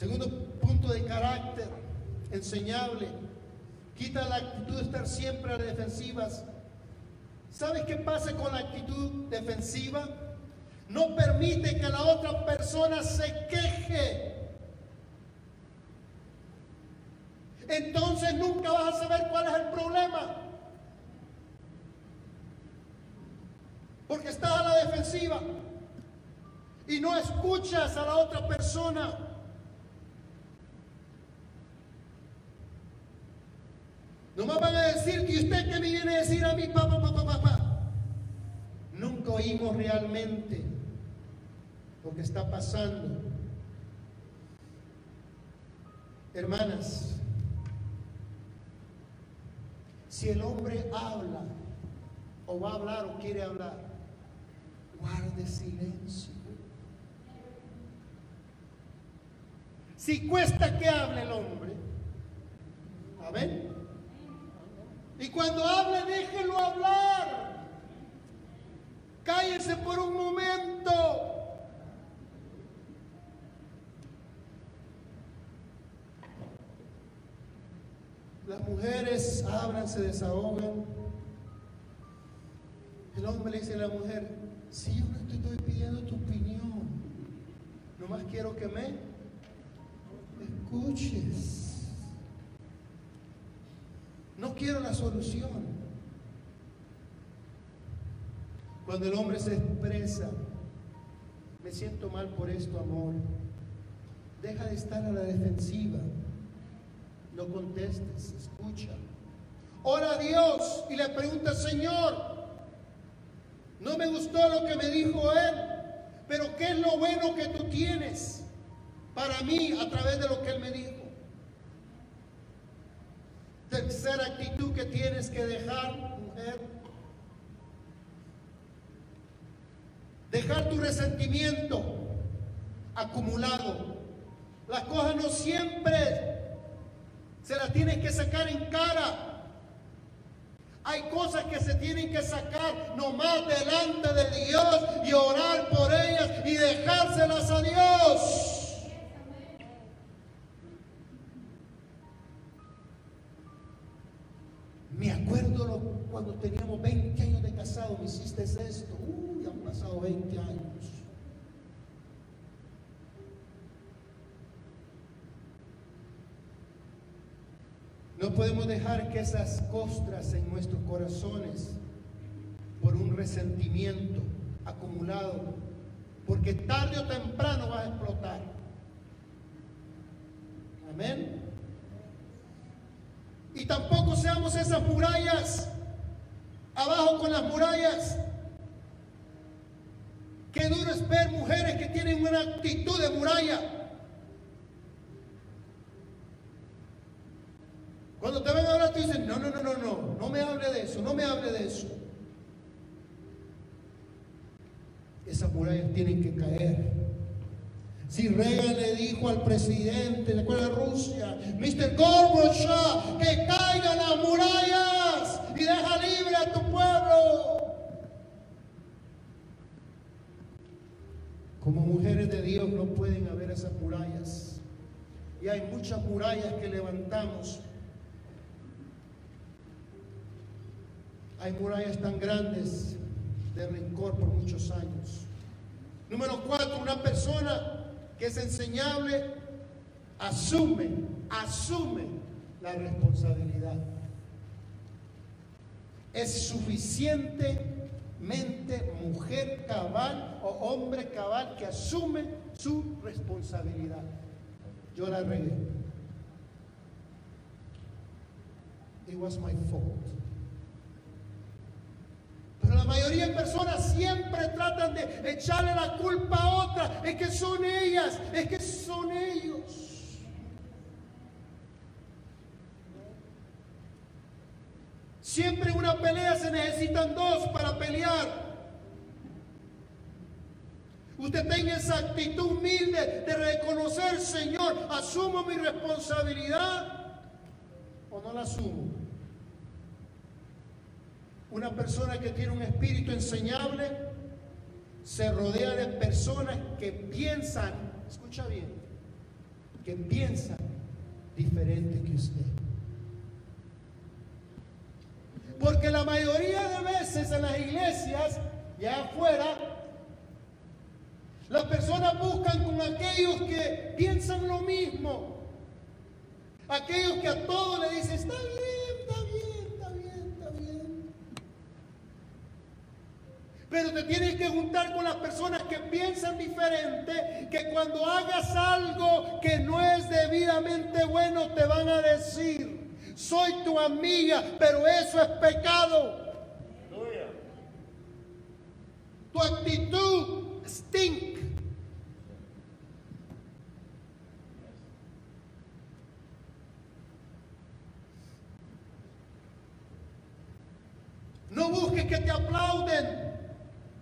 Segundo punto de carácter enseñable. Quita la actitud de estar siempre a defensivas. ¿Sabes qué pasa con la actitud defensiva? No permite que la otra persona se queje. Entonces nunca vas a saber cuál es el problema. Porque estás a la defensiva y no escuchas a la otra persona. No me van a decir que usted que me viene a decir a mí, papá, papá, papá. Nunca oímos realmente lo que está pasando. Hermanas, si el hombre habla o va a hablar o quiere hablar, guarde silencio. Si cuesta que hable el hombre, amén. Y cuando hable, déjelo hablar. Cállese por un momento. Las mujeres hablan, se desahogan. El hombre le dice a la mujer, si yo no te estoy pidiendo tu opinión, nomás quiero que me escuches. No quiero la solución. Cuando el hombre se expresa, me siento mal por esto, amor. Deja de estar a la defensiva. No contestes, escucha. Ora a Dios y le pregunta, Señor, no me gustó lo que me dijo Él, pero ¿qué es lo bueno que tú tienes para mí a través de lo que Él me dijo? Tercera actitud que tienes que dejar, mujer. Dejar tu resentimiento acumulado. Las cosas no siempre se las tienes que sacar en cara. Hay cosas que se tienen que sacar nomás delante de Dios y orar por ellas y dejárselas a Dios. Me acuerdo lo- cuando teníamos 20 años de casado, me hiciste esto. Uy, han pasado 20 años. No podemos dejar que esas costras en nuestros corazones, por un resentimiento acumulado, porque tarde o temprano va a explotar. Amén. Y tampoco seamos esas murallas, abajo con las murallas. Qué duro es ver mujeres que tienen una actitud de muralla. Cuando te ven a hablar, te dicen, no, no, no, no, no, no me hable de eso, no me hable de eso. Esas murallas tienen que caer. Si Reagan le dijo al presidente de de Rusia, Mr. Gorbachev, que caigan las murallas y deja libre a tu pueblo. Como mujeres de Dios no pueden haber esas murallas. Y hay muchas murallas que levantamos. Hay murallas tan grandes de rencor por muchos años. Número cuatro, una persona que es enseñable asume, asume la responsabilidad. Es suficientemente mujer cabal o hombre cabal que asume su responsabilidad. Yo la regué. It was my fault. Pero la mayoría de personas siempre tratan de echarle la culpa a otra. Es que son ellas, es que son ellos. Siempre en una pelea se necesitan dos para pelear. Usted tenga esa actitud humilde de reconocer, Señor, asumo mi responsabilidad o no la asumo. Una persona que tiene un espíritu enseñable se rodea de personas que piensan, escucha bien, que piensan diferente que usted. Porque la mayoría de veces en las iglesias y afuera, las personas buscan con aquellos que piensan lo mismo. Aquellos que a todos le dicen, está bien, está bien, está bien. Pero te tienes que juntar con las personas que piensan diferente, que cuando hagas algo que no es debidamente bueno, te van a decir, soy tu amiga, pero eso es pecado. Tu actitud stink. No busques que te aplauden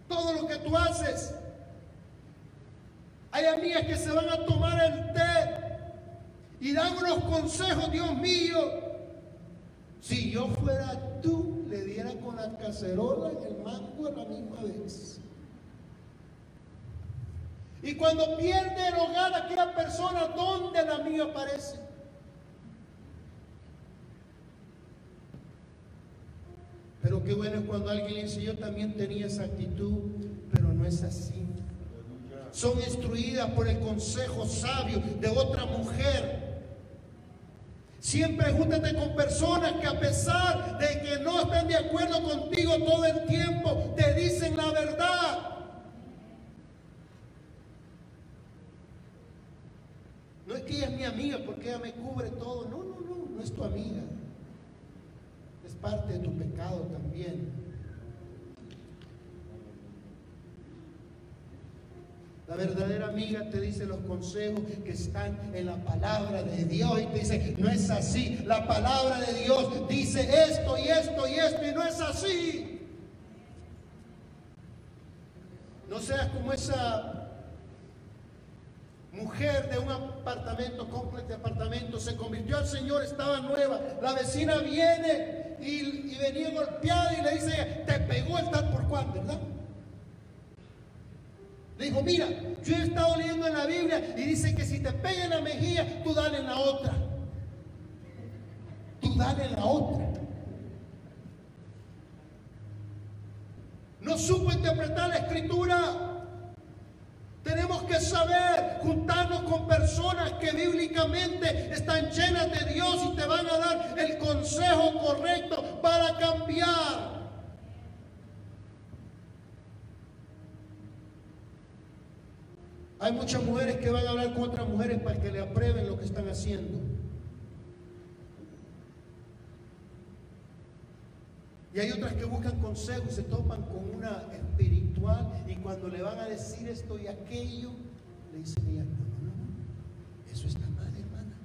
todo lo que tú haces. Hay amigas que se van a tomar el té y dan unos consejos, Dios mío. Si yo fuera tú, le diera con la cacerola en el mango a la misma vez. Y cuando pierde el hogar aquella persona, ¿dónde la mía aparece? Pero qué bueno es cuando alguien le dice, yo también tenía esa actitud, pero no es así. Son instruidas por el consejo sabio de otra mujer. Siempre júntate con personas que a pesar de que no estén de acuerdo contigo todo el tiempo, te dicen la verdad. No es que ella es mi amiga porque ella me cubre todo. No, no, no, no es tu amiga. Parte de tu pecado también. La verdadera amiga te dice los consejos que están en la palabra de Dios y te dice, no es así. La palabra de Dios dice esto y esto y esto y no es así. No seas como esa mujer de un apartamento, completo de apartamento, se convirtió al Señor, estaba nueva. La vecina viene y, venía golpeada y le dice, te pegó el tal por cual, ¿verdad? Le dijo, mira, yo he estado leyendo en la Biblia y dice que si te pega en la mejilla, tú dale en la otra. Tú dale en la otra. No supo interpretar la escritura. Tenemos que saber juntarnos con personas que bíblicamente están llenas de Dios y te van a dar el consejo correcto para cambiar. Hay muchas mujeres que van a hablar con otras mujeres para que le aprueben lo que están haciendo. Y hay otras que buscan consejos y se topan con una espiritual y cuando le van a decir esto y aquello, le dicen ella, no, no, no, eso está mal, hermana.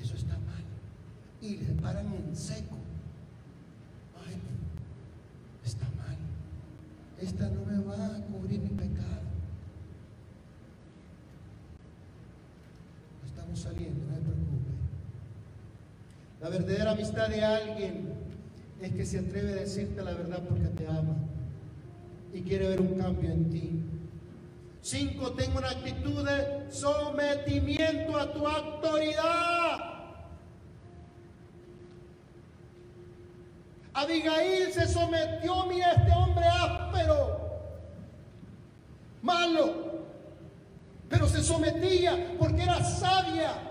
Eso está mal. Y le paran en seco. Ay, está mal. Esta no me va a cubrir mi pecado. Estamos saliendo, no se preocupe. La verdadera amistad de alguien es que se atreve a decirte la verdad porque te ama y quiere ver un cambio en ti. Cinco, tengo una actitud de sometimiento a tu autoridad. Abigail se sometió, mira este hombre áspero, malo, pero se sometía porque era sabia.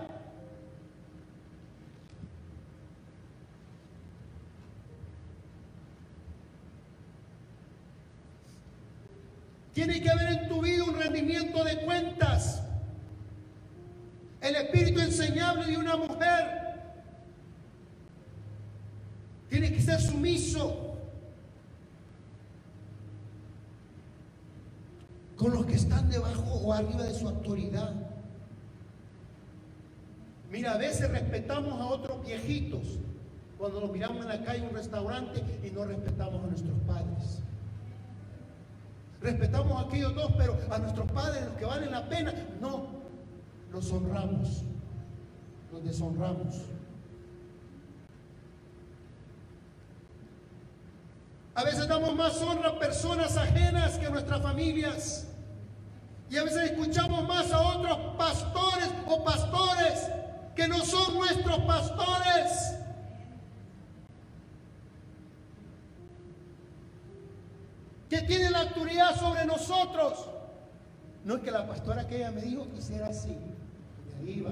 Tiene que haber en tu vida un rendimiento de cuentas. El espíritu enseñable de una mujer tiene que ser sumiso con los que están debajo o arriba de su autoridad. Mira, a veces respetamos a otros viejitos cuando los miramos en la calle en un restaurante y no respetamos a nuestros padres. Respetamos a aquellos dos, pero a nuestros padres, los que valen la pena, no. Los honramos, los deshonramos. A veces damos más honra a personas ajenas que a nuestras familias. Y a veces escuchamos más a otros pastores o pastores que no son nuestros pastores. Que tiene la autoridad sobre nosotros. No es que la pastora que ella me dijo quisiera así. De ahí va.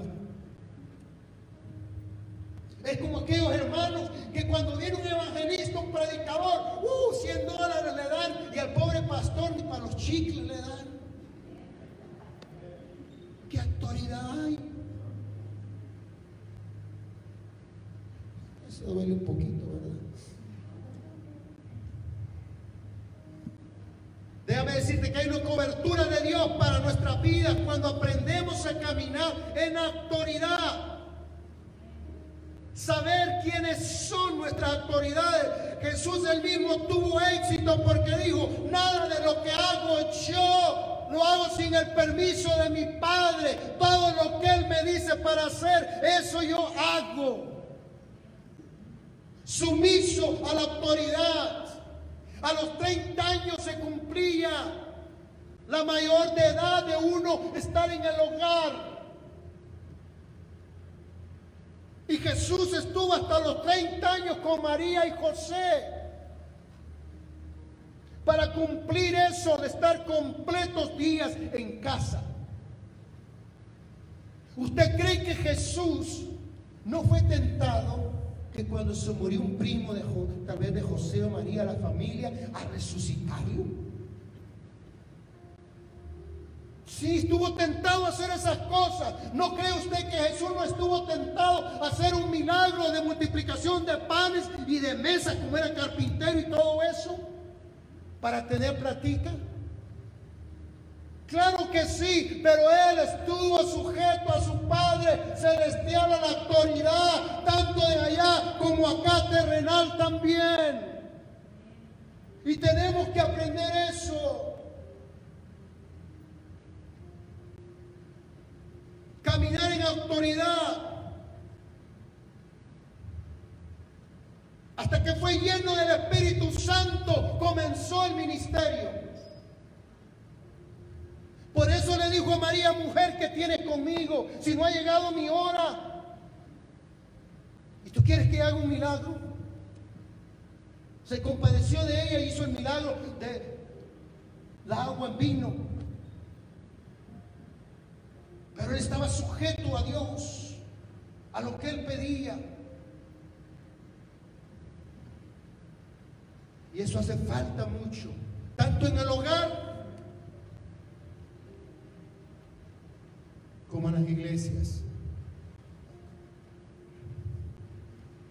Es como aquellos hermanos que cuando viene un evangelista, un predicador, uh, 100 dólares le dan y al pobre pastor ni para los chicles le dan. ¿Qué autoridad hay? Eso duele un poquito, ¿verdad? Déjame decirte que hay una cobertura de Dios para nuestras vidas cuando aprendemos a caminar en autoridad. saber quiénes son nuestras autoridades. Jesús él mismo tuvo éxito porque dijo, nada de lo que hago yo lo hago sin el permiso de mi Padre. Todo lo que Él me dice para hacer, eso yo hago. Sumiso a la autoridad. A los 30 años se cumplía la mayor de edad de uno estar en el hogar. Y Jesús estuvo hasta los 30 años con María y José para cumplir eso de estar completos días en casa. ¿Usted cree que Jesús no fue tentado cuando se murió un primo de tal vez de José o María, la familia, a resucitarlo? Sí, estuvo tentado a hacer esas cosas. ¿No cree usted que Jesús no estuvo tentado a hacer un milagro de multiplicación de panes y de mesas como era carpintero y todo eso? Para tener platica. Claro que sí, pero él estuvo sujeto a su Padre celestial, a la autoridad, tanto de allá como acá terrenal también. Y tenemos que aprender eso. caminar en autoridad. Hasta que fue lleno del Espíritu Santo, comenzó el ministerio. Por eso le dijo a María, mujer que tienes conmigo, si no ha llegado mi hora, ¿y tú quieres que haga un milagro? Se compadeció de ella y hizo el milagro de la agua en vino. Pero él estaba sujeto a Dios, a lo que él pedía. Y eso hace falta mucho, tanto en el hogar como en las iglesias.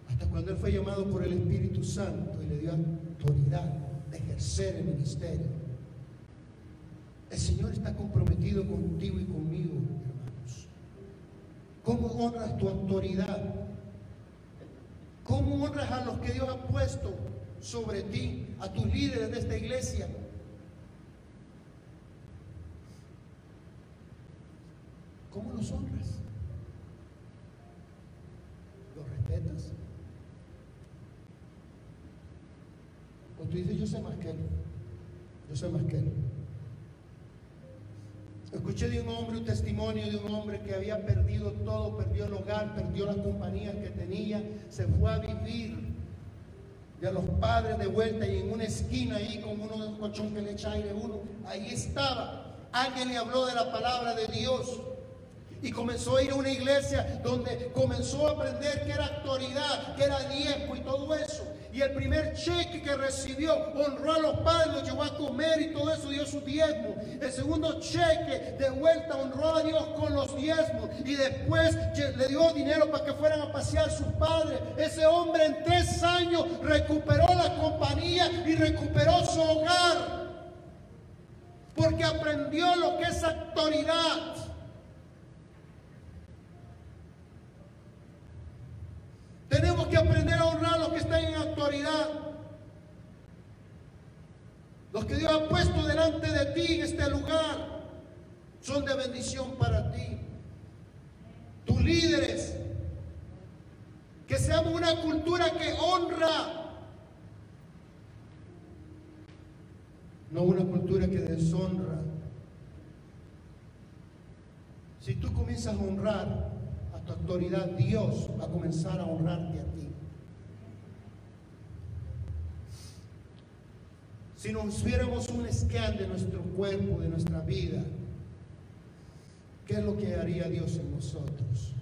Hasta cuando él fue llamado por el Espíritu Santo y le dio autoridad de ejercer el ministerio. El Señor está comprometido contigo y conmigo ¿Cómo honras tu autoridad? ¿Cómo honras a los que Dios ha puesto sobre ti, a tus líderes de esta iglesia? ¿Cómo los honras? ¿Los respetas? O tú dices, yo sé más que él. Yo sé más que él. Escuché de un hombre un testimonio de un hombre que había perdido todo, perdió el hogar, perdió las compañías que tenía, se fue a vivir de a los padres de vuelta y en una esquina ahí con uno de los colchón que le echa aire uno, ahí estaba. Alguien le habló de la palabra de Dios y comenzó a ir a una iglesia donde comenzó a aprender que era autoridad, que era diezmo y todo eso. Y el primer cheque que recibió honró a los padres, lo llevó a comer y todo eso dio su diezmo. El segundo cheque de vuelta honró a Dios con los diezmos. Y después le dio dinero para que fueran a pasear sus padres. Ese hombre en tres años recuperó la compañía y recuperó su hogar. Porque aprendió lo que es autoridad. Tenemos que aprender a honrar a los que están en autoridad. Los que Dios ha puesto delante de ti en este lugar son de bendición para ti. Tus líderes, que seamos una cultura que honra, no una cultura que deshonra. Si tú comienzas a honrar, autoridad, Dios va a comenzar a honrarte a ti. Si nos viéramos un scan de nuestro cuerpo, de nuestra vida, ¿qué es lo que haría Dios en nosotros?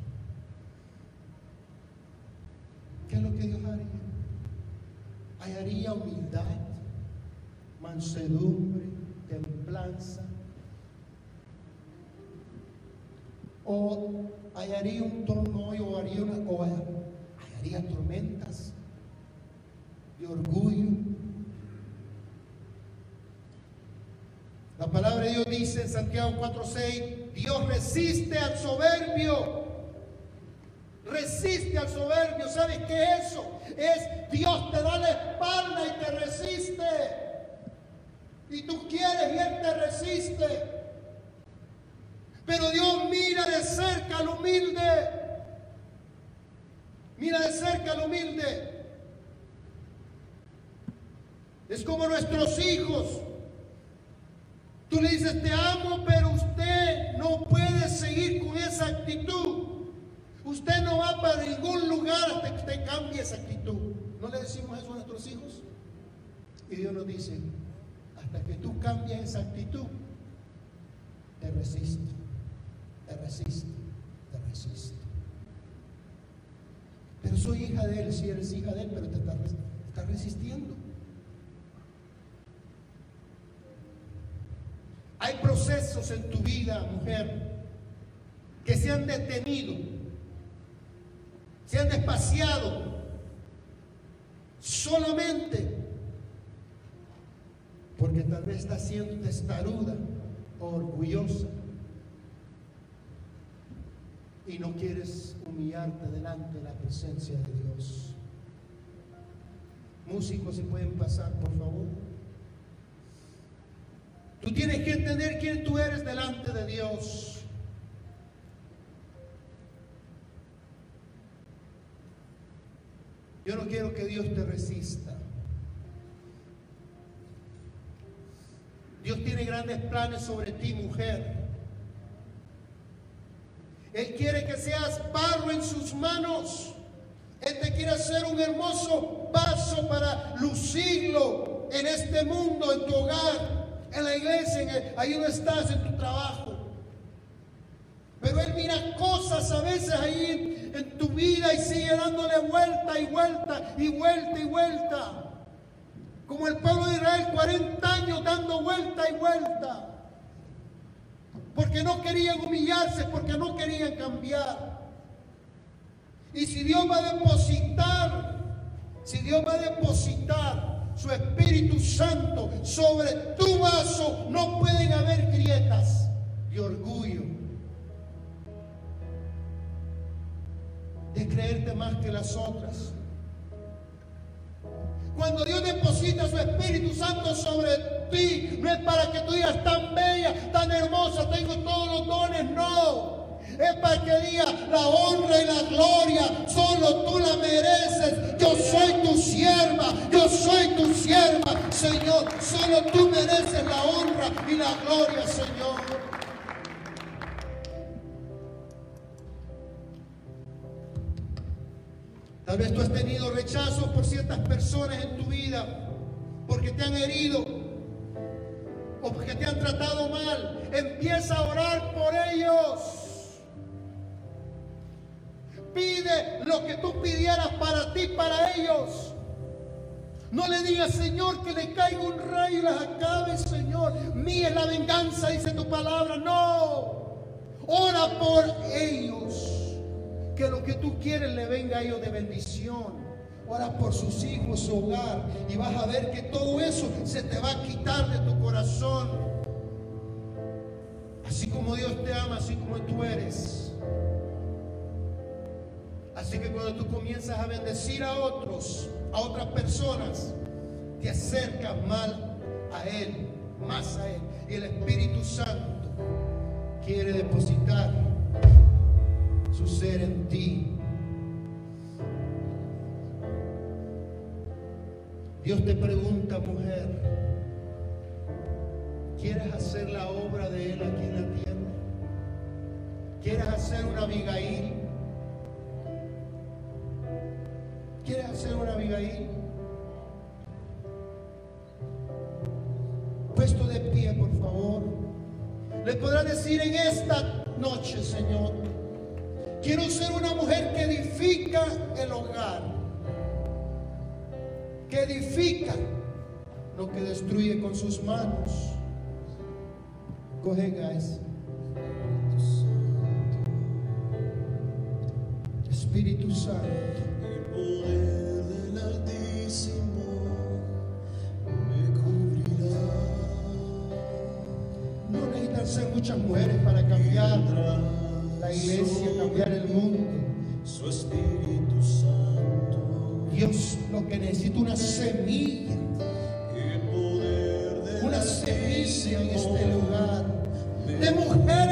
¿Qué es lo que Dios haría? Haría humildad, mansedumbre, templanza, o hallaría un torno o haría una o hallaría tormentas de orgullo. La palabra de Dios dice en Santiago 4:6, Dios resiste al soberbio, resiste al soberbio. ¿Sabes qué es eso? Es Dios te da la espalda y te resiste. Y tú quieres y Él te resiste. Pero Dios mira de cerca al humilde. Mira de cerca al humilde. Es como nuestros hijos. Tú le dices, te amo, pero usted no puede seguir con esa actitud. Usted no va para ningún lugar hasta que usted cambie esa actitud. ¿No le decimos eso a nuestros hijos? Y Dios nos dice, hasta que tú cambies esa actitud, te resisto, te resisto, te resisto. Pero soy hija de Él, si eres hija de Él, pero te está, está resistiendo. Hay procesos en tu vida, mujer, que se han detenido, se han despaciado solamente porque tal vez estás siendo testaruda orgullosa y no quieres humillarte delante de la presencia de Dios. Músicos, si pueden pasar, por favor. Tú tienes que entender quién tú eres delante de Dios. Yo no quiero que Dios te resista. Dios tiene grandes planes sobre ti, mujer. Él quiere que seas barro en sus manos. Él te quiere hacer un hermoso vaso para lucirlo en este mundo, en tu hogar en la iglesia, en ahí donde estás, en tu trabajo. Pero Él mira cosas a veces ahí en tu vida y sigue dándole vuelta y vuelta y vuelta y vuelta. Como el pueblo de Israel, 40 años dando vuelta y vuelta. Porque no querían humillarse, porque no querían cambiar. Y si Dios va a depositar, si Dios va a depositar su Espíritu Santo sobre tu vaso, no pueden haber grietas de orgullo, de creerte más que las otras. Cuando Dios deposita su Espíritu Santo sobre ti, no es para que tú digas tan bella, tan hermosa, tengo todos los dones, no es para que diga la honra y la gloria, solo tú la mereces. Yo soy tu sierva, yo soy tu sierva, Señor. Solo tú mereces la honra y la gloria, Señor. Tal vez tú has tenido rechazos por ciertas personas en tu vida, porque te han herido o porque te han tratado mal. Empieza a orar por ellos. Pide lo que tú pidieras para ti, para ellos. No le digas, Señor, que le caiga un rayo y las acabe, Señor. Mía es la venganza, dice tu palabra. No. Ora por ellos. Que lo que tú quieres le venga a ellos de bendición. Ora por sus hijos, su hogar. Y vas a ver que todo eso se te va a quitar de tu corazón. Así como Dios te ama, así como tú eres. Así que cuando tú comienzas a bendecir a otros, a otras personas, te acercas mal a Él, más a Él. Y el Espíritu Santo quiere depositar su ser en ti. Dios te pregunta, mujer, ¿quieres hacer la obra de Él aquí en la tierra? ¿Quieres hacer una Abigail? ¿Quieres hacer una Abigail? Puesto de pie, por favor. Le podrá decir en esta noche, Señor, quiero ser una mujer que edifica el hogar, que edifica lo que destruye con sus manos. Coge, guys. Espíritu Santo. muchas mujeres para cambiar la iglesia, cambiar el mundo. Su Espíritu Santo. Dios lo que necesita una semilla. Una semilla en este lugar. De mujer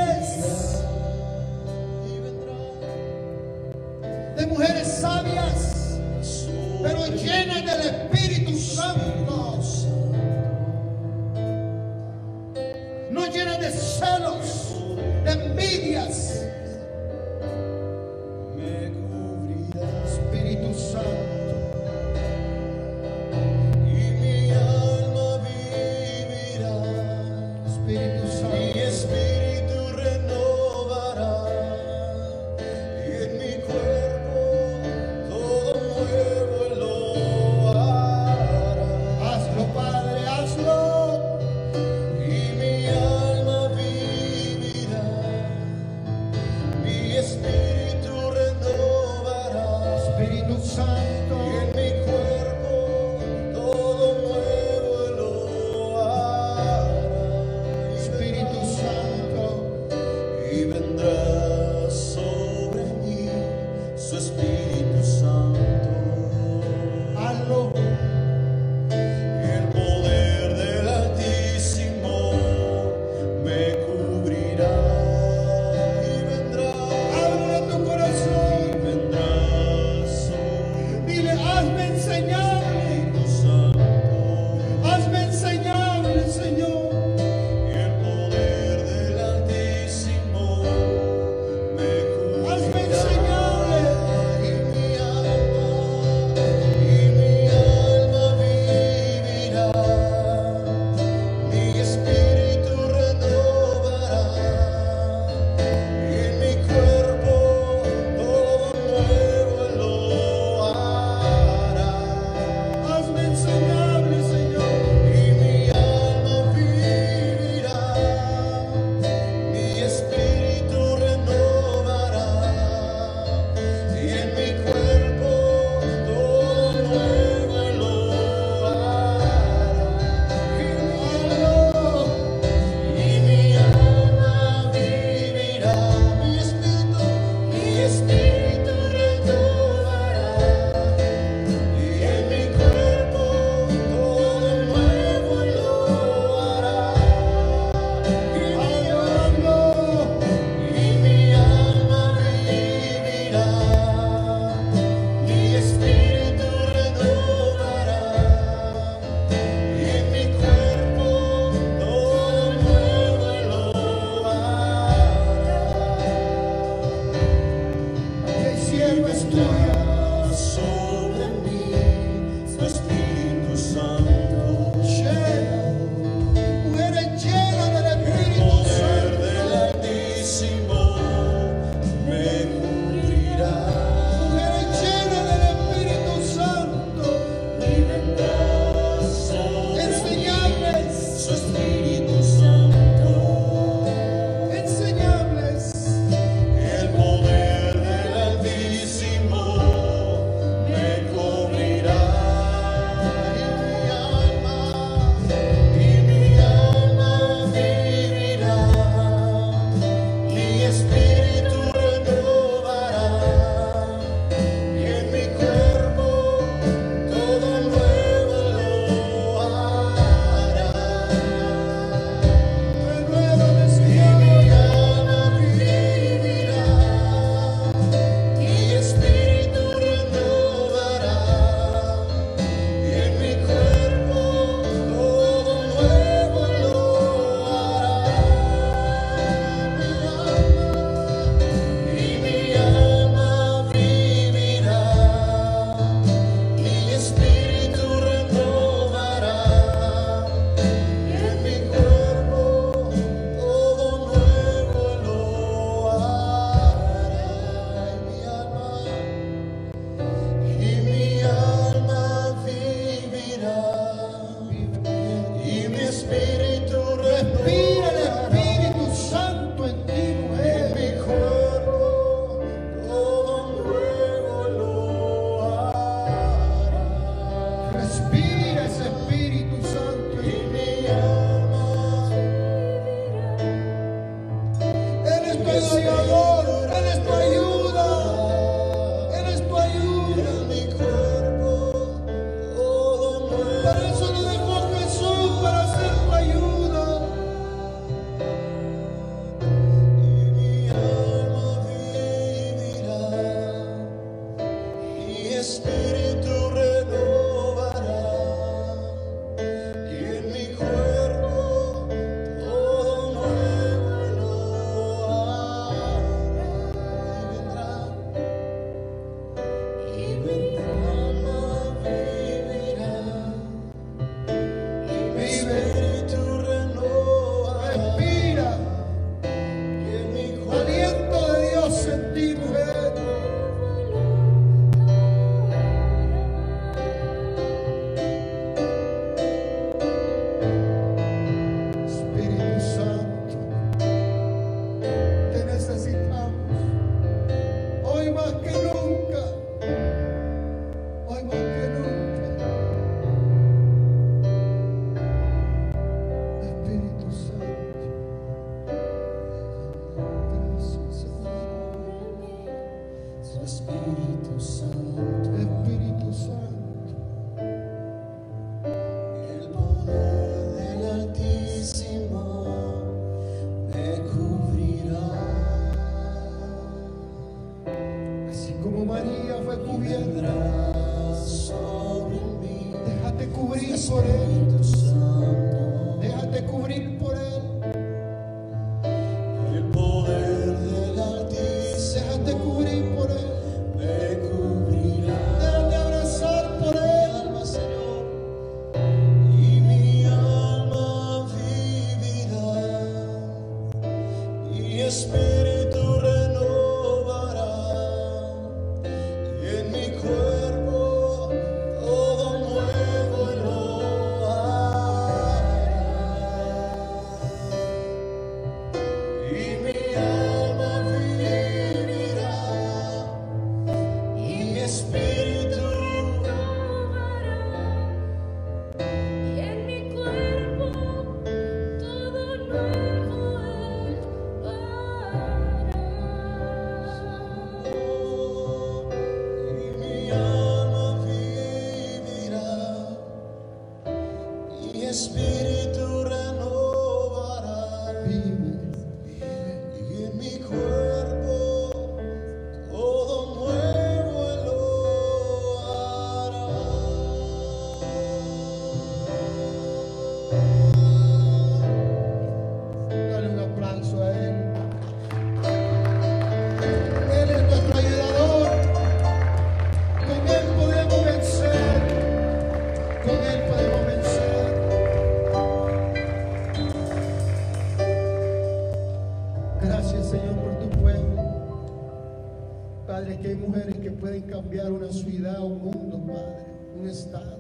cambiar una ciudad, un mundo, Padre, un estado.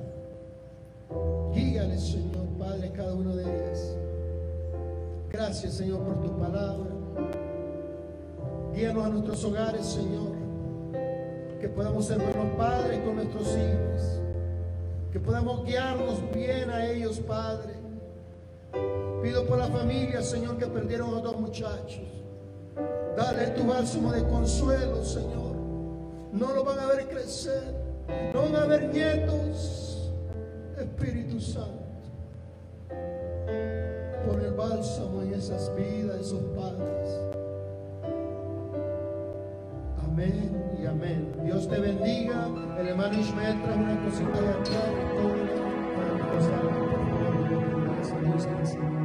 Guíale, Señor, Padre, cada una de ellas. Gracias, Señor, por tu palabra. Guíanos a nuestros hogares, Señor. Que podamos ser buenos padres con nuestros hijos. Que podamos guiarnos bien a ellos, Padre. Pido por la familia, Señor, que perdieron a dos muchachos. Dale tu bálsamo de consuelo, Señor. No lo van a ver crecer. No van a ver nietos. Espíritu Santo. Pon el bálsamo en esas vidas, esos padres. Amén y amén. Dios te bendiga. El hermano Ismael trae una cosita de acá. Todo para que